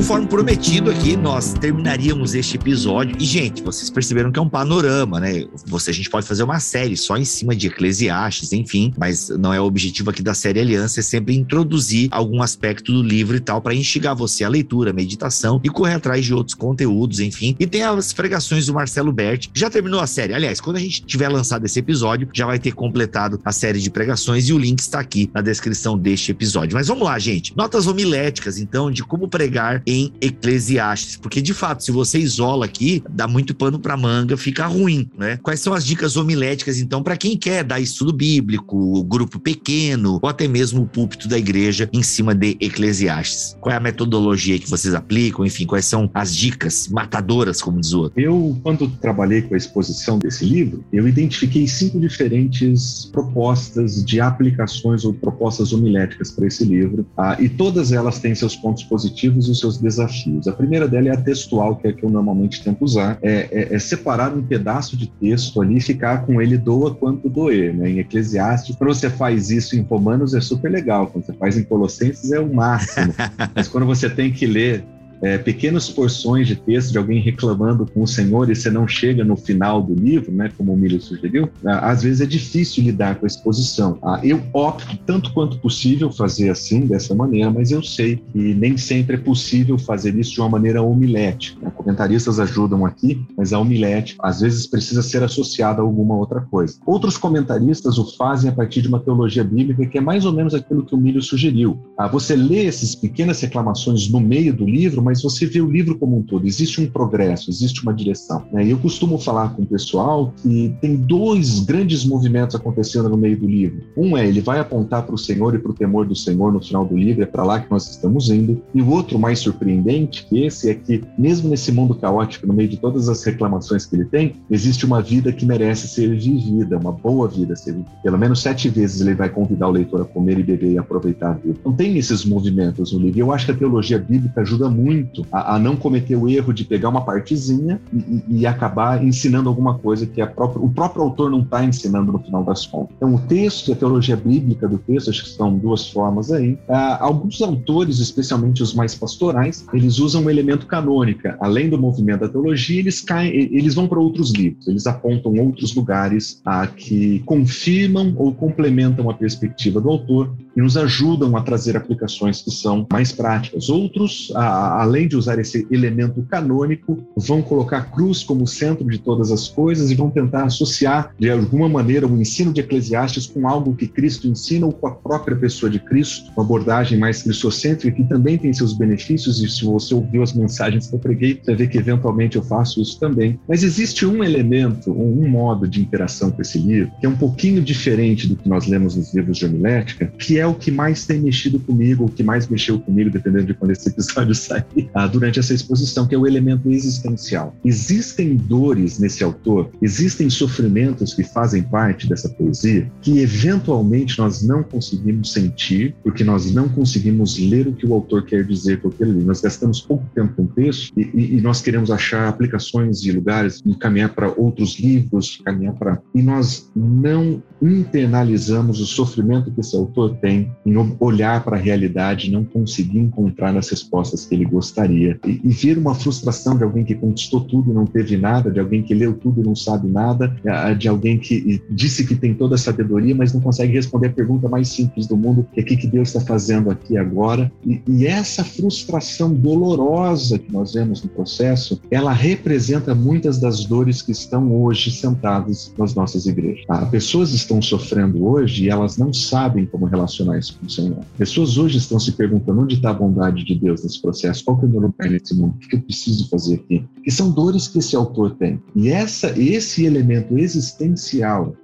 conforme prometido aqui, nós terminaríamos este episódio. E, gente, vocês perceberam que é um panorama, né? Você, a gente pode fazer uma série só em cima de Eclesiastes, enfim, mas não é o objetivo aqui da série Aliança, é sempre introduzir algum aspecto do livro e tal, para instigar você à leitura, à meditação e correr atrás de outros conteúdos, enfim. E tem as pregações do Marcelo Berti. Já terminou a série. Aliás, quando a gente tiver lançado esse episódio, já vai ter completado a série de pregações e o link está aqui na descrição deste episódio. Mas vamos lá, gente. Notas homiléticas, então, de como pregar em Eclesiastes, porque de fato, se você isola aqui, dá muito pano para manga, fica ruim, né? Quais são as dicas homiléticas então para quem quer dar estudo bíblico, grupo pequeno ou até mesmo o púlpito da igreja em cima de Eclesiastes? Qual é a metodologia que vocês aplicam? Enfim, quais são as dicas matadoras, como diz o outro? Eu, quando trabalhei com a exposição desse livro, eu identifiquei cinco diferentes propostas de aplicações ou propostas homiléticas para esse livro, ah, e todas elas têm seus pontos positivos e os seus seus desafios. A primeira dela é a textual, que é a que eu normalmente tento usar, é, é, é separar um pedaço de texto ali e ficar com ele doa quanto doer. Né? Em Eclesiastes, quando você faz isso em Romanos é super legal, quando você faz em Colossenses é o máximo. [laughs] Mas quando você tem que ler é, pequenas porções de texto de alguém reclamando com o Senhor e você não chega no final do livro, né, como o Milho sugeriu, ah, às vezes é difícil lidar com a exposição. Ah, eu opto tanto quanto possível fazer assim, dessa maneira, mas eu sei que nem sempre é possível fazer isso de uma maneira homilética. Né? Comentaristas ajudam aqui, mas a homilete às vezes precisa ser associada a alguma outra coisa. Outros comentaristas o fazem a partir de uma teologia bíblica que é mais ou menos aquilo que o Milho sugeriu. Ah, você lê essas pequenas reclamações no meio do livro, mas mas você vê o livro como um todo. Existe um progresso, existe uma direção. Né? E eu costumo falar com o pessoal que tem dois grandes movimentos acontecendo no meio do livro. Um é ele vai apontar para o Senhor e para o temor do Senhor no final do livro, é para lá que nós estamos indo. E o outro mais surpreendente que esse é que mesmo nesse mundo caótico, no meio de todas as reclamações que ele tem, existe uma vida que merece ser vivida, uma boa vida ser vivida. Pelo menos sete vezes ele vai convidar o leitor a comer e beber e aproveitar a vida. Então tem esses movimentos no livro. Eu acho que a teologia bíblica ajuda muito muito a, a, não cometer o erro de pegar uma partezinha e, e acabar ensinando alguma coisa que própria, o próprio autor não está ensinando no final das contas. Então, o texto a teologia bíblica do texto, acho que são duas formas aí. Ah, alguns autores, especialmente os mais pastorais, eles usam o elemento canônica. Além do movimento da teologia, eles, caem, eles vão para outros livros, eles apontam outros lugares a que confirmam ou complementam a perspectiva do autor e nos ajudam a trazer aplicações que são mais práticas. Outros a, além de usar esse elemento canônico, vão colocar a cruz como centro de todas as coisas e vão tentar associar, de alguma maneira, o ensino de Eclesiastes com algo que Cristo ensina ou com a própria pessoa de Cristo, uma abordagem mais cristocêntrica que também tem seus benefícios, e se você ouviu as mensagens que eu preguei, você vê que eventualmente eu faço isso também. Mas existe um elemento, um modo de interação com esse livro, que é um pouquinho diferente do que nós lemos nos livros de homilética, que é o que mais tem mexido comigo, o que mais mexeu comigo, dependendo de quando esse episódio [laughs] sair, ah, durante essa exposição, que é o elemento existencial. Existem dores nesse autor, existem sofrimentos que fazem parte dessa poesia, que eventualmente nós não conseguimos sentir, porque nós não conseguimos ler o que o autor quer dizer com aquele livro. Nós gastamos pouco tempo com o texto e, e, e nós queremos achar aplicações de lugares, e caminhar para outros livros, caminhar para. E nós não internalizamos o sofrimento que esse autor tem em olhar para a realidade, não conseguir encontrar as respostas que ele gostaria e, e uma frustração de alguém que conquistou tudo e não teve nada, de alguém que leu tudo e não sabe nada, de alguém que disse que tem toda a sabedoria, mas não consegue responder a pergunta mais simples do mundo, que é o que Deus está fazendo aqui agora. E, e essa frustração dolorosa que nós vemos no processo, ela representa muitas das dores que estão hoje sentadas nas nossas igrejas. Ah, pessoas estão sofrendo hoje e elas não sabem como relacionar isso com o Senhor. Pessoas hoje estão se perguntando onde está a bondade de Deus nesse processo, qual é o meu lugar nesse mundo, o que eu preciso fazer aqui. Que são dores que esse autor tem. E essa, esse elemento existencial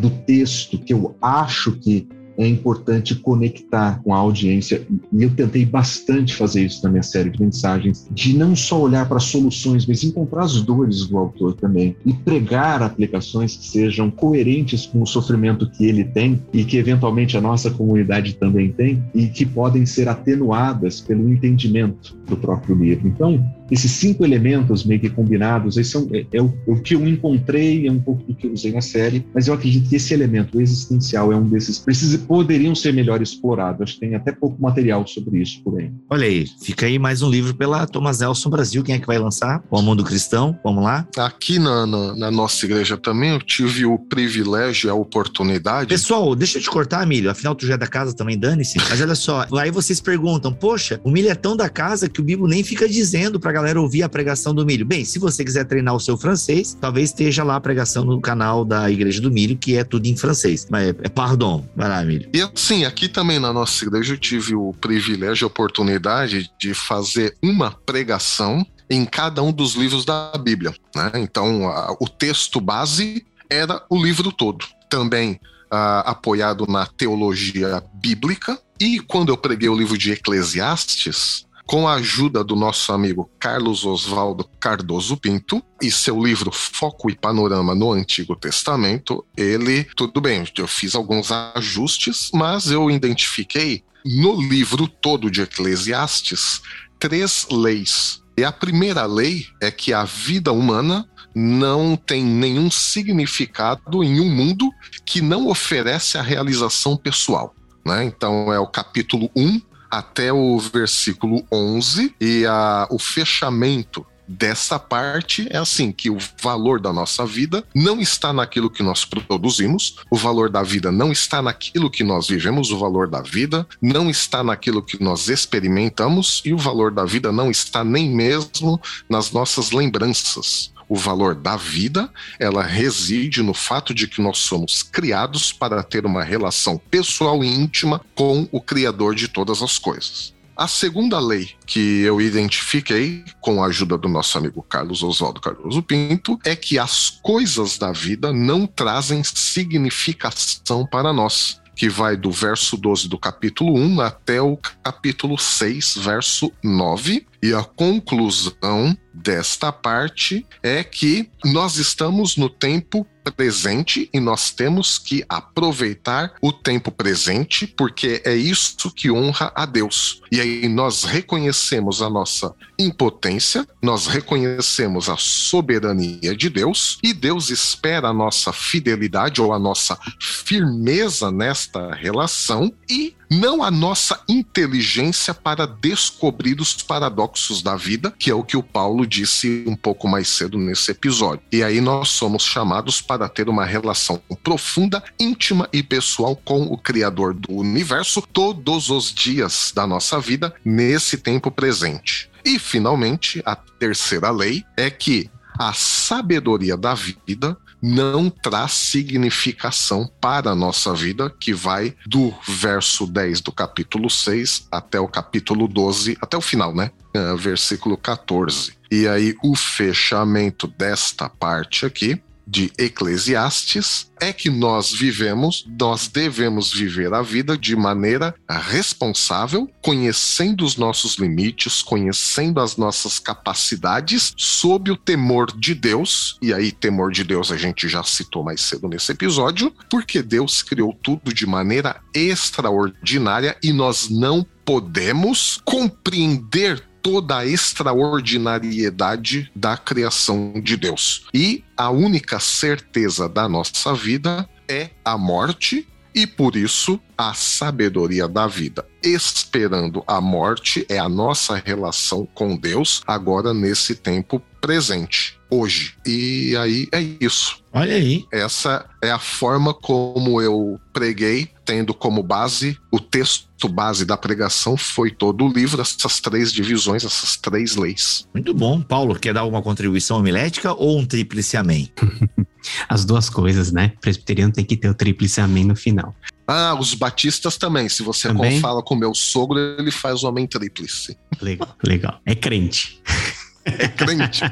do texto que eu acho que é importante conectar com a audiência. E eu tentei bastante fazer isso na minha série de mensagens, de não só olhar para soluções, mas encontrar as dores do autor também e pregar aplicações que sejam coerentes com o sofrimento que ele tem e que eventualmente a nossa comunidade também tem e que podem ser atenuadas pelo entendimento do próprio livro. Então, esses cinco elementos meio que combinados, são, é, é, o, é, o, que eu encontrei, é um pouco do que eu usei na série, mas eu acredito que esse elemento existencial é um desses, precisa, poderiam ser melhor explorados. Acho que tem até pouco material sobre isso por aí. Olha aí, fica aí mais um livro pela Thomas Nelson Brasil, quem é que vai lançar? O Mundo Cristão, vamos lá? Aqui na, na, na, nossa igreja também eu tive o privilégio e a oportunidade. Pessoal, deixa eu te cortar, Milho, afinal tu já é da casa também, dane-se. Mas olha só, aí vocês perguntam, poxa, o Milho é tão da casa que o Bibo nem fica dizendo pra galera ouvir a pregação do milho. Bem, se você quiser treinar o seu francês, talvez esteja lá a pregação no canal da Igreja do Milho, que é tudo em francês. Mas é, é pardon. Vai lá, Milho. E assim, aqui também na nossa igreja eu tive o privilégio, a oportunidade de fazer uma pregação em cada um dos livros da Bíblia. Né? Então, a, o texto base era o livro todo. Também a, apoiado na teologia bíblica. E quando eu preguei o livro de Eclesiastes, com a ajuda do nosso amigo Carlos Oswaldo Cardoso Pinto e seu livro Foco e Panorama no Antigo Testamento, ele, tudo bem, eu fiz alguns ajustes, mas eu identifiquei no livro todo de Eclesiastes três leis. E a primeira lei é que a vida humana não tem nenhum significado em um mundo que não oferece a realização pessoal. Né? Então é o capítulo 1 até o versículo 11 e a, o fechamento dessa parte é assim que o valor da nossa vida não está naquilo que nós produzimos, o valor da vida não está naquilo que nós vivemos, o valor da vida não está naquilo que nós experimentamos e o valor da vida não está nem mesmo nas nossas lembranças o valor da vida, ela reside no fato de que nós somos criados para ter uma relação pessoal e íntima com o Criador de todas as coisas. A segunda lei que eu identifiquei com a ajuda do nosso amigo Carlos Oswaldo Cardoso Pinto é que as coisas da vida não trazem significação para nós que vai do verso 12 do capítulo 1 até o capítulo 6, verso 9. E a conclusão desta parte é que nós estamos no tempo presente e nós temos que aproveitar o tempo presente, porque é isso que honra a Deus. E aí nós reconhecemos a nossa impotência, nós reconhecemos a soberania de Deus e Deus espera a nossa fidelidade ou a nossa firmeza nesta relação e não a nossa inteligência para descobrir os paradoxos da vida, que é o que o Paulo disse um pouco mais cedo nesse episódio. E aí nós somos chamados para ter uma relação profunda, íntima e pessoal com o Criador do universo todos os dias da nossa vida nesse tempo presente. E, finalmente, a terceira lei é que a sabedoria da vida não traz significação para a nossa vida, que vai do verso 10 do capítulo 6 até o capítulo 12, até o final, né? Uh, versículo 14. E aí, o fechamento desta parte aqui de Eclesiastes é que nós vivemos, nós devemos viver a vida de maneira responsável, conhecendo os nossos limites, conhecendo as nossas capacidades, sob o temor de Deus. E aí, temor de Deus a gente já citou mais cedo nesse episódio, porque Deus criou tudo de maneira extraordinária e nós não podemos compreender toda a extraordinariedade da criação de Deus. E a única certeza da nossa vida é a morte e por isso a sabedoria da vida. Esperando a morte é a nossa relação com Deus agora nesse tempo presente, hoje. E aí é isso. Olha aí. Essa é a forma como eu preguei, tendo como base o texto base da pregação foi todo o livro, essas três divisões, essas três leis. Muito bom. Paulo, quer dar uma contribuição homilética ou um tríplice amém? [laughs] As duas coisas, né? O presbiteriano tem que ter o tríplice amém no final. Ah, os batistas também. Se você também? fala com meu sogro, ele faz o amém tríplice. Legal, legal. É crente. [laughs] É crente.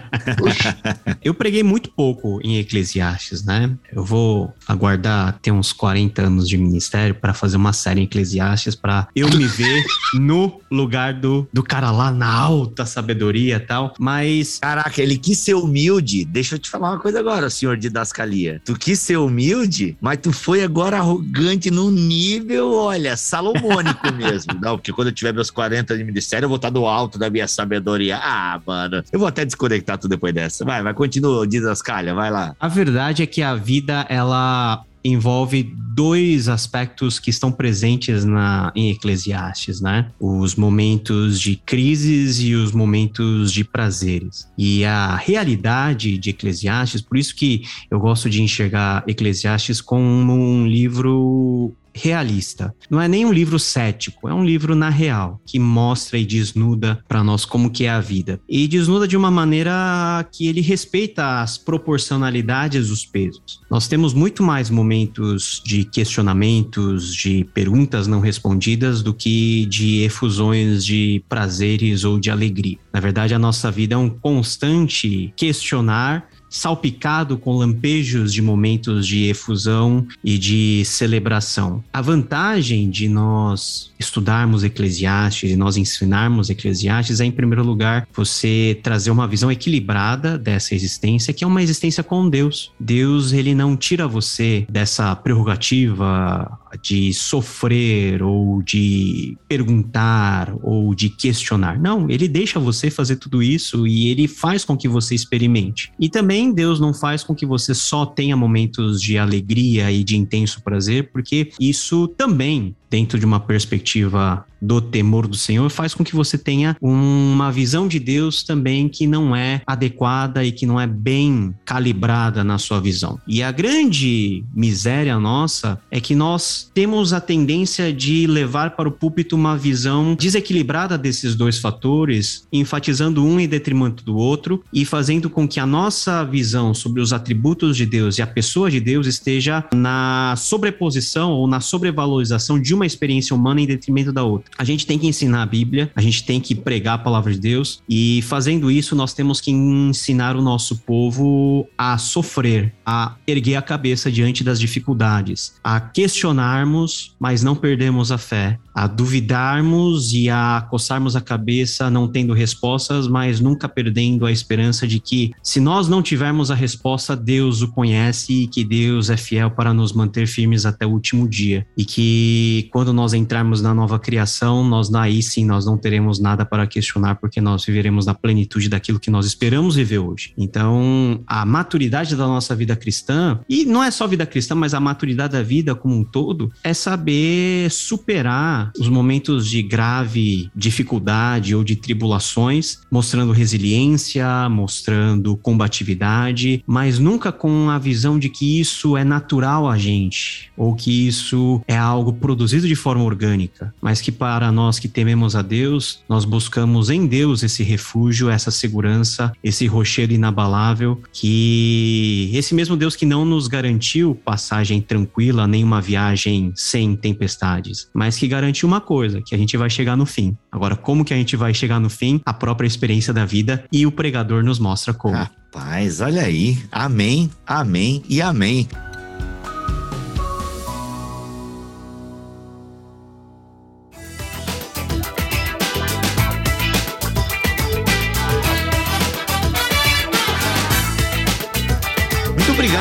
eu preguei muito pouco em Eclesiastes, né? Eu vou aguardar ter uns 40 anos de ministério para fazer uma série em Eclesiastes para eu me ver no lugar do, do cara lá na alta sabedoria e tal. Mas. Caraca, ele quis ser humilde. Deixa eu te falar uma coisa agora, senhor de Dascalia. Tu quis ser humilde, mas tu foi agora arrogante no nível, olha, salomônico mesmo. [laughs] Não, porque quando eu tiver meus 40 de ministério, eu vou estar do alto da minha sabedoria. Ah, mano. Eu vou até desconectar tudo depois dessa. Vai, vai, continua, diz as calhas, vai lá. A verdade é que a vida, ela envolve dois aspectos que estão presentes na, em Eclesiastes, né? Os momentos de crises e os momentos de prazeres. E a realidade de Eclesiastes, por isso que eu gosto de enxergar Eclesiastes como um livro realista. Não é nem um livro cético, é um livro na real, que mostra e desnuda para nós como que é a vida. E desnuda de uma maneira que ele respeita as proporcionalidades dos pesos. Nós temos muito mais momentos de questionamentos, de perguntas não respondidas do que de efusões de prazeres ou de alegria. Na verdade, a nossa vida é um constante questionar salpicado com lampejos de momentos de efusão e de celebração. A vantagem de nós estudarmos Eclesiastes e nós ensinarmos Eclesiastes é, em primeiro lugar, você trazer uma visão equilibrada dessa existência, que é uma existência com Deus. Deus, ele não tira você dessa prerrogativa de sofrer ou de perguntar ou de questionar. Não, ele deixa você fazer tudo isso e ele faz com que você experimente. E também Deus não faz com que você só tenha momentos de alegria e de intenso prazer, porque isso também dentro de uma perspectiva do temor do Senhor, faz com que você tenha uma visão de Deus também que não é adequada e que não é bem calibrada na sua visão. E a grande miséria nossa é que nós temos a tendência de levar para o púlpito uma visão desequilibrada desses dois fatores, enfatizando um em detrimento do outro e fazendo com que a nossa visão sobre os atributos de Deus e a pessoa de Deus esteja na sobreposição ou na sobrevalorização de uma experiência humana em detrimento da outra. A gente tem que ensinar a Bíblia, a gente tem que pregar a palavra de Deus e fazendo isso nós temos que ensinar o nosso povo a sofrer, a erguer a cabeça diante das dificuldades, a questionarmos, mas não perdemos a fé, a duvidarmos e a coçarmos a cabeça não tendo respostas, mas nunca perdendo a esperança de que se nós não tivermos a resposta, Deus o conhece e que Deus é fiel para nos manter firmes até o último dia e que quando nós entrarmos na nova criação, nós aí sim nós não teremos nada para questionar porque nós viveremos na plenitude daquilo que nós esperamos viver hoje. Então, a maturidade da nossa vida cristã, e não é só vida cristã, mas a maturidade da vida como um todo, é saber superar os momentos de grave dificuldade ou de tribulações, mostrando resiliência, mostrando combatividade, mas nunca com a visão de que isso é natural a gente ou que isso é algo produzido produzido de forma orgânica, mas que para nós que tememos a Deus, nós buscamos em Deus esse refúgio, essa segurança, esse rochedo inabalável, que esse mesmo Deus que não nos garantiu passagem tranquila, nem uma viagem sem tempestades, mas que garantiu uma coisa, que a gente vai chegar no fim. Agora, como que a gente vai chegar no fim? A própria experiência da vida e o pregador nos mostra como. Rapaz, olha aí. Amém, amém e amém.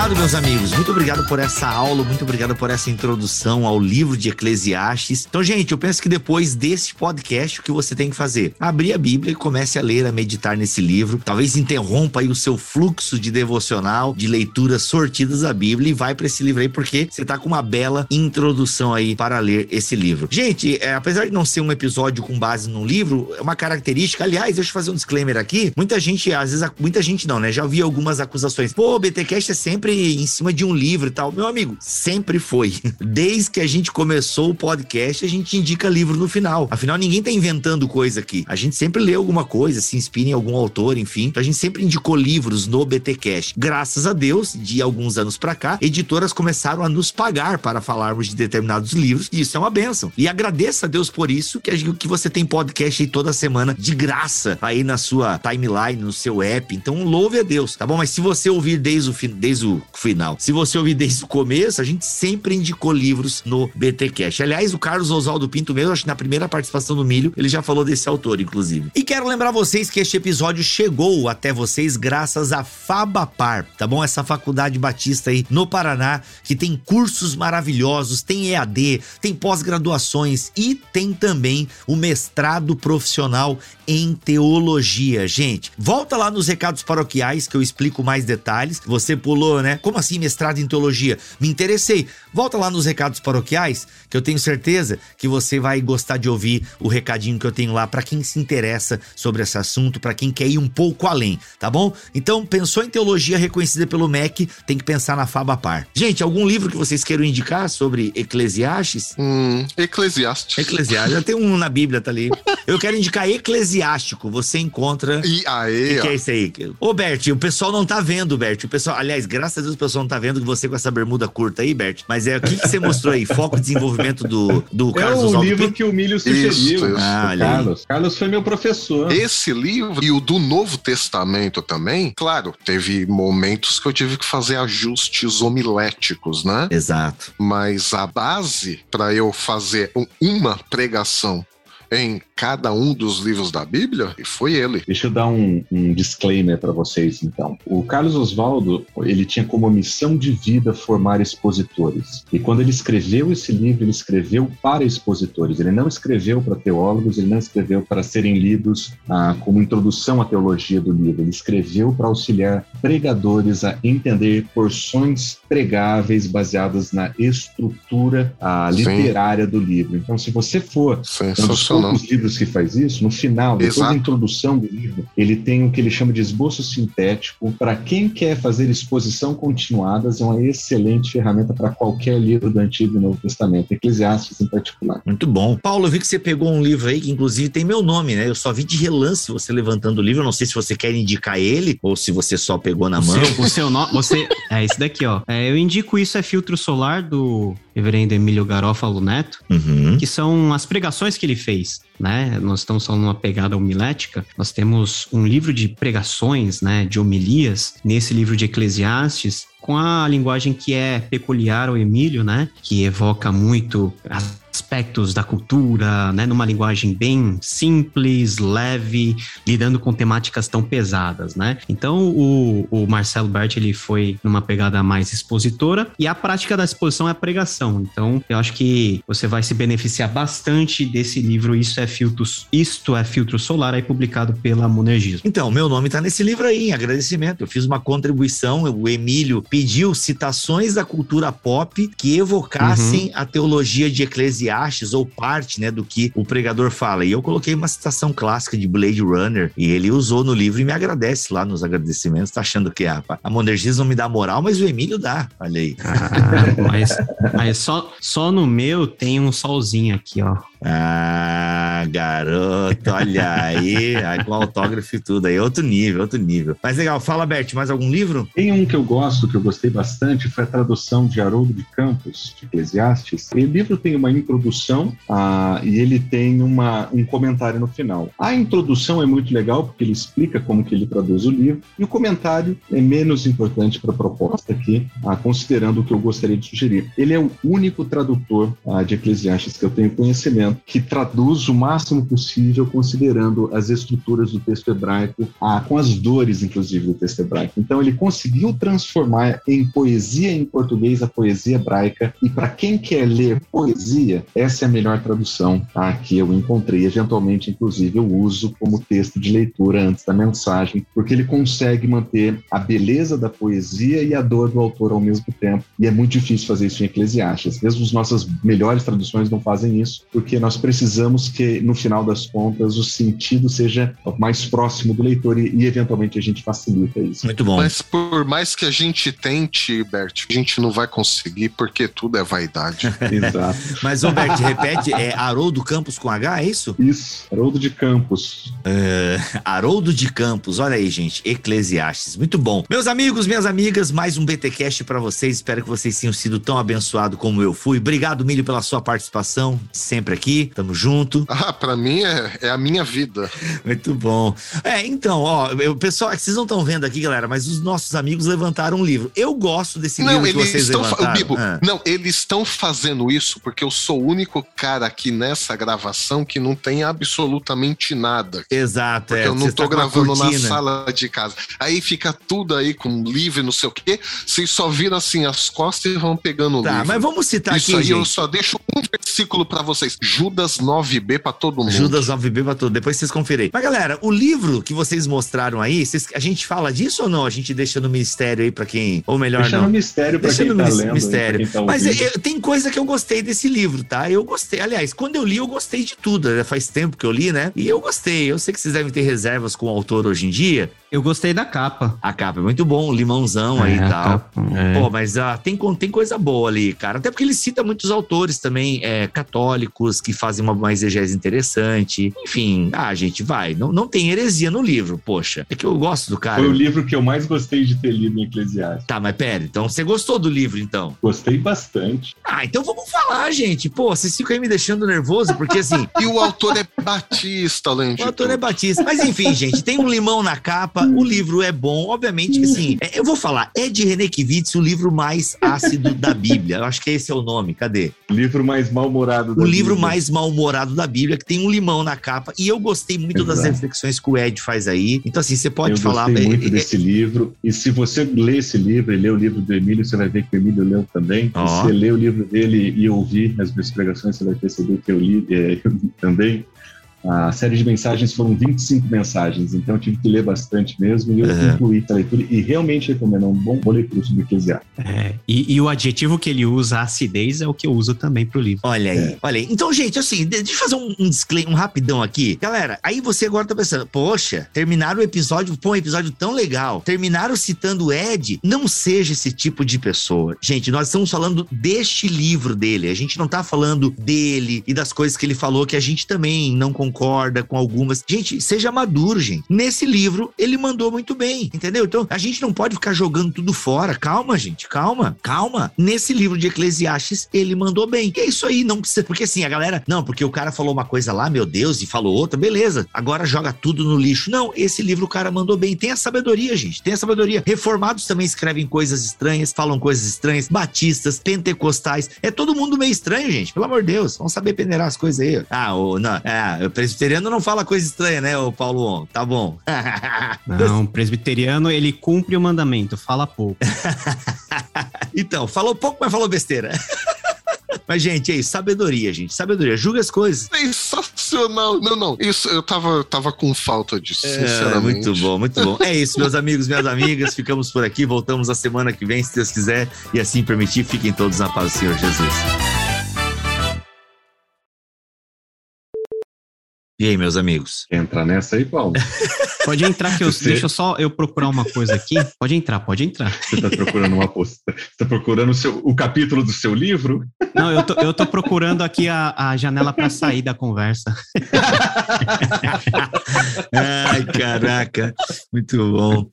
Obrigado, meus amigos. Muito obrigado por essa aula, muito obrigado por essa introdução ao livro de Eclesiastes. Então, gente, eu penso que depois desse podcast, o que você tem que fazer? Abrir a Bíblia e comece a ler, a meditar nesse livro. Talvez interrompa aí o seu fluxo de devocional, de leituras sortidas da Bíblia e vai para esse livro aí, porque você tá com uma bela introdução aí para ler esse livro. Gente, é, apesar de não ser um episódio com base num livro, é uma característica. Aliás, deixa eu fazer um disclaimer aqui. Muita gente, às vezes, muita gente não, né? Já vi algumas acusações. Pô, BTcast é sempre em cima de um livro e tal. Meu amigo, sempre foi. [laughs] Desde que a gente começou o podcast, a gente indica livro no final. Afinal, ninguém tá inventando coisa aqui. A gente sempre lê alguma coisa, se inspira em algum autor, enfim. Então, a gente sempre indicou livros no BTcast. Graças a Deus, de alguns anos para cá, editoras começaram a nos pagar para falarmos de determinados livros. E isso é uma benção. E agradeça a Deus por isso, que, que você tem podcast aí toda semana de graça aí na sua timeline, no seu app. Então, louve a Deus, tá bom? Mas se você ouvir desde o, desde o final. Se você ouvir desde o começo, a gente sempre indicou livros no BT Cash. Aliás, o Carlos Oswaldo Pinto mesmo, acho que na primeira participação do Milho, ele já falou desse autor, inclusive. E quero lembrar vocês que este episódio chegou até vocês graças a Fabapar, tá bom? Essa faculdade batista aí no Paraná, que tem cursos maravilhosos, tem EAD, tem pós-graduações e tem também o mestrado profissional em teologia. Gente, volta lá nos recados paroquiais que eu explico mais detalhes. Você pulou, né? Como assim mestrado em teologia? Me interessei. Volta lá nos recados paroquiais, que eu tenho certeza que você vai gostar de ouvir o recadinho que eu tenho lá para quem se interessa sobre esse assunto, para quem quer ir um pouco além, tá bom? Então, pensou em teologia reconhecida pelo MEC, tem que pensar na Fabapar. Gente, algum livro que vocês queiram indicar sobre Eclesiastes? Hum, Eclesiastes. Eclesiastes, já tem um na Bíblia, tá ali. Eu quero indicar Eclesiástico, você encontra. E aí, O que, que é isso aí? Ô, Bert, o pessoal não tá vendo, Bert. O pessoal, aliás, graças a Deus o pessoal não tá vendo você com essa bermuda curta aí, Bert. Mas é o que, que você mostrou aí? Foco de desenvolvimento do, do é Carlos o Oswaldo livro Pinto? que o Milho sugeriu. Isso, isso. Ah, olha aí. Carlos. Carlos foi meu professor. Esse livro e o do Novo Testamento também, claro, teve momentos que eu tive que fazer ajustes homiléticos, né? Exato. Mas a base para eu fazer um- uma pregação em cada um dos livros da Bíblia foi ele. Deixa eu dar um, um disclaimer para vocês, então. O Carlos Oswaldo, ele tinha como missão de vida formar expositores. E quando ele escreveu esse livro, ele escreveu para expositores. Ele não escreveu para teólogos, ele não escreveu para serem lidos ah, como introdução à teologia do livro. Ele escreveu para auxiliar pregadores a entender porções pregáveis baseadas na estrutura ah, Sim. literária do livro. Então, se você for é um dos livros que faz isso, no final, depois Exato. da introdução do livro, ele tem o que ele chama de esboço sintético. Para quem quer fazer exposição continuadas, é uma excelente ferramenta para qualquer livro do Antigo e Novo Testamento, Eclesiastes em particular. Muito bom. Paulo, eu vi que você pegou um livro aí que inclusive tem meu nome, né? Eu só vi de relance você levantando o livro. Eu não sei se você quer indicar ele ou se você só pegou na O mão. seu, o seu nome, você. É esse daqui, ó. É, eu indico isso, é Filtro Solar, do reverendo Emílio Garófalo Neto, Uhum. que são as pregações que ele fez, né? Nós estamos falando uma pegada homilética. Nós temos um livro de pregações, né? De homilias, nesse livro de Eclesiastes, com a linguagem que é peculiar ao Emílio, né? Que evoca muito aspectos da cultura, né? Numa linguagem bem simples, leve, lidando com temáticas tão pesadas, né? Então o, o Marcelo Bert ele foi numa pegada mais expositora e a prática da exposição é a pregação. Então eu acho que você vai se beneficiar bastante desse livro. Isso é filtros, isto é filtro solar, aí publicado pela Monergismo. Então, meu nome tá nesse livro aí, em agradecimento. Eu fiz uma contribuição, o Emílio pediu citações da cultura pop que evocassem a teologia de Eclesiastes Eclesiastes, ou parte, né, do que o pregador fala. E eu coloquei uma citação clássica de Blade Runner, e ele usou no livro e me agradece lá nos agradecimentos. Tá achando que a, a Monergias não me dá moral, mas o Emílio dá. Olha aí. Ah, mas, mas só, só no meu tem um solzinho aqui, ó. Ah, garoto, olha aí, aí com autógrafo e tudo, aí outro nível, outro nível. Mas legal, fala Bert, mais algum livro? Tem um que eu gosto, que eu gostei bastante, foi a tradução de Haroldo de Campos, de Eclesiastes. E o livro tem uma introdução ah, e ele tem uma, um comentário no final. A introdução é muito legal, porque ele explica como que ele traduz o livro, e o comentário é menos importante para a proposta aqui, ah, considerando o que eu gostaria de sugerir. Ele é o único tradutor ah, de Eclesiastes que eu tenho conhecimento que traduz o máximo possível, considerando as estruturas do texto hebraico, ah, com as dores, inclusive, do texto hebraico. Então, ele conseguiu transformar em poesia em português a poesia hebraica, e para quem quer ler poesia, essa é a melhor tradução tá, que eu encontrei. Eventualmente, inclusive, eu uso como texto de leitura antes da mensagem, porque ele consegue manter a beleza da poesia e a dor do autor ao mesmo tempo. E é muito difícil fazer isso em Eclesiastes. Mesmo as nossas melhores traduções não fazem isso, porque nós precisamos que, no final das contas, o sentido seja mais próximo do leitor e, e, eventualmente, a gente facilita isso. Muito bom. Mas por mais que a gente tente, Bert, a gente não vai conseguir porque tudo é vaidade. [laughs] Exato. Mas, Bert, repete, é Haroldo Campos com H, é isso? Isso, Haroldo de Campos. Uh, [laughs] Haroldo de Campos, olha aí, gente, Eclesiastes, muito bom. Meus amigos, minhas amigas, mais um BTcast para vocês, espero que vocês tenham sido tão abençoados como eu fui. Obrigado, Milho, pela sua participação, sempre aqui aqui, tamo junto. Ah, pra mim é, é a minha vida. Muito bom. É, então, ó, o pessoal, é vocês não estão vendo aqui, galera, mas os nossos amigos levantaram um livro. Eu gosto desse não, livro que vocês estão levantaram. Bibo, ah. Não, eles estão fazendo isso porque eu sou o único cara aqui nessa gravação que não tem absolutamente nada. Exato, porque é. eu não tô tá gravando na sala de casa. Aí fica tudo aí com livro, não sei o quê. Vocês só viram assim as costas e vão pegando o tá, livro. mas vamos citar isso aqui, aí gente. eu só deixo um versículo para vocês. Judas 9b para todo mundo. Judas 9b para todo Depois vocês conferem. Mas galera, o livro que vocês mostraram aí, vocês, a gente fala disso ou não? A gente deixa no mistério aí para quem, ou melhor deixa não. no mistério para quem no tá lendo, mistério. Tá Mas eu, tem coisa que eu gostei desse livro, tá? Eu gostei. Aliás, quando eu li, eu gostei de tudo. Faz tempo que eu li, né? E eu gostei. Eu sei que vocês devem ter reservas com o autor hoje em dia. Eu gostei da capa. A capa é muito bom, limãozão é, aí e tal. Capa, é. Pô, mas ah, tem, tem coisa boa ali, cara. Até porque ele cita muitos autores também é, católicos que fazem uma, uma exegese interessante. Enfim, ah, gente, vai. Não, não tem heresia no livro, poxa. É que eu gosto do cara. Foi o livro que eu mais gostei de ter lido em Eclesiastes. Tá, mas pera, então você gostou do livro, então? Gostei bastante. Ah, então vamos falar, gente. Pô, vocês ficam aí me deixando nervoso, porque assim. [laughs] e o autor é Batista, além O autor é Batista. Mas enfim, gente, tem um limão na capa, o livro é bom, obviamente que assim. É, eu vou falar, é de René Kivitz o livro mais ácido da Bíblia. Eu acho que esse é o nome. Cadê? Livro mais mal-humorado da O livro mais mal-humorado da Bíblia, que tem um limão na capa. E eu gostei muito Exato. das reflexões que o Ed faz aí. Então, assim, você pode eu falar. Eu gostei muito é, desse é, livro. E se você lê esse livro e lê o livro do Emílio, você vai ver que o Emílio leu também. Oh. Se você lê o livro dele e ouvir as minhas pregações, você vai perceber que eu li é, [laughs] também. A série de mensagens foram 25 mensagens, então eu tive que ler bastante mesmo e eu uhum. concluí a leitura e realmente recomendo um bom leitura sobre Eclesiastes. É, e, e, o adjetivo que ele usa, acidez, é o que eu uso também pro livro. Olha aí, é. olha aí. Então, gente, assim, deixa eu fazer um, um disclaimer, um rapidão aqui. Galera, aí você agora tá pensando, poxa, terminaram o episódio, pô, um episódio tão legal, terminaram citando o Ed, não seja esse tipo de pessoa. Gente, nós estamos falando deste livro dele, a gente não tá falando dele e das coisas que ele falou que a gente também não concorda concorda com algumas. Gente, seja maduro, gente. Nesse livro, ele mandou muito bem, entendeu? Então, a gente não pode ficar jogando tudo fora. Calma, gente, calma, calma. Nesse livro de Eclesiastes, ele mandou bem. E é isso aí, não precisa. Porque assim, a galera, não, porque o cara falou uma coisa lá, meu Deus, e falou outra, beleza. Agora joga tudo no lixo. Não, esse livro o cara mandou bem. Tem a sabedoria, gente, tem a sabedoria. Reformados também escrevem coisas estranhas, falam coisas estranhas. Batistas, pentecostais. É todo mundo meio estranho, gente. Pelo amor de Deus, vamos saber peneirar as coisas aí. Ah, o, não, é, presbiteriano não fala coisa estranha, né, o Paulo? Tá bom. [laughs] não, presbiteriano, ele cumpre o mandamento, fala pouco. [laughs] então, falou pouco, mas falou besteira. [laughs] Mas, gente, é isso. Sabedoria, gente. Sabedoria. Julga as coisas. Sensacional. Não, não. Isso, eu tava, tava com falta disso, é, sinceramente. Muito bom, muito bom. É isso, meus amigos, minhas amigas. Ficamos por aqui. Voltamos a semana que vem, se Deus quiser. E assim permitir, fiquem todos na paz do Senhor Jesus. E aí, meus amigos? Quer entrar nessa aí, Paulo? [laughs] Pode entrar que eu Você... deixa só eu procurar uma coisa aqui. Pode entrar, pode entrar. Você está procurando uma post... Você tá procurando o, seu, o capítulo do seu livro? Não, eu tô, eu tô procurando aqui a, a janela para sair da conversa. [laughs] Ai, caraca, muito bom.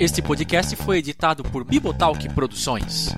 Este podcast foi editado por Bibotalk Produções.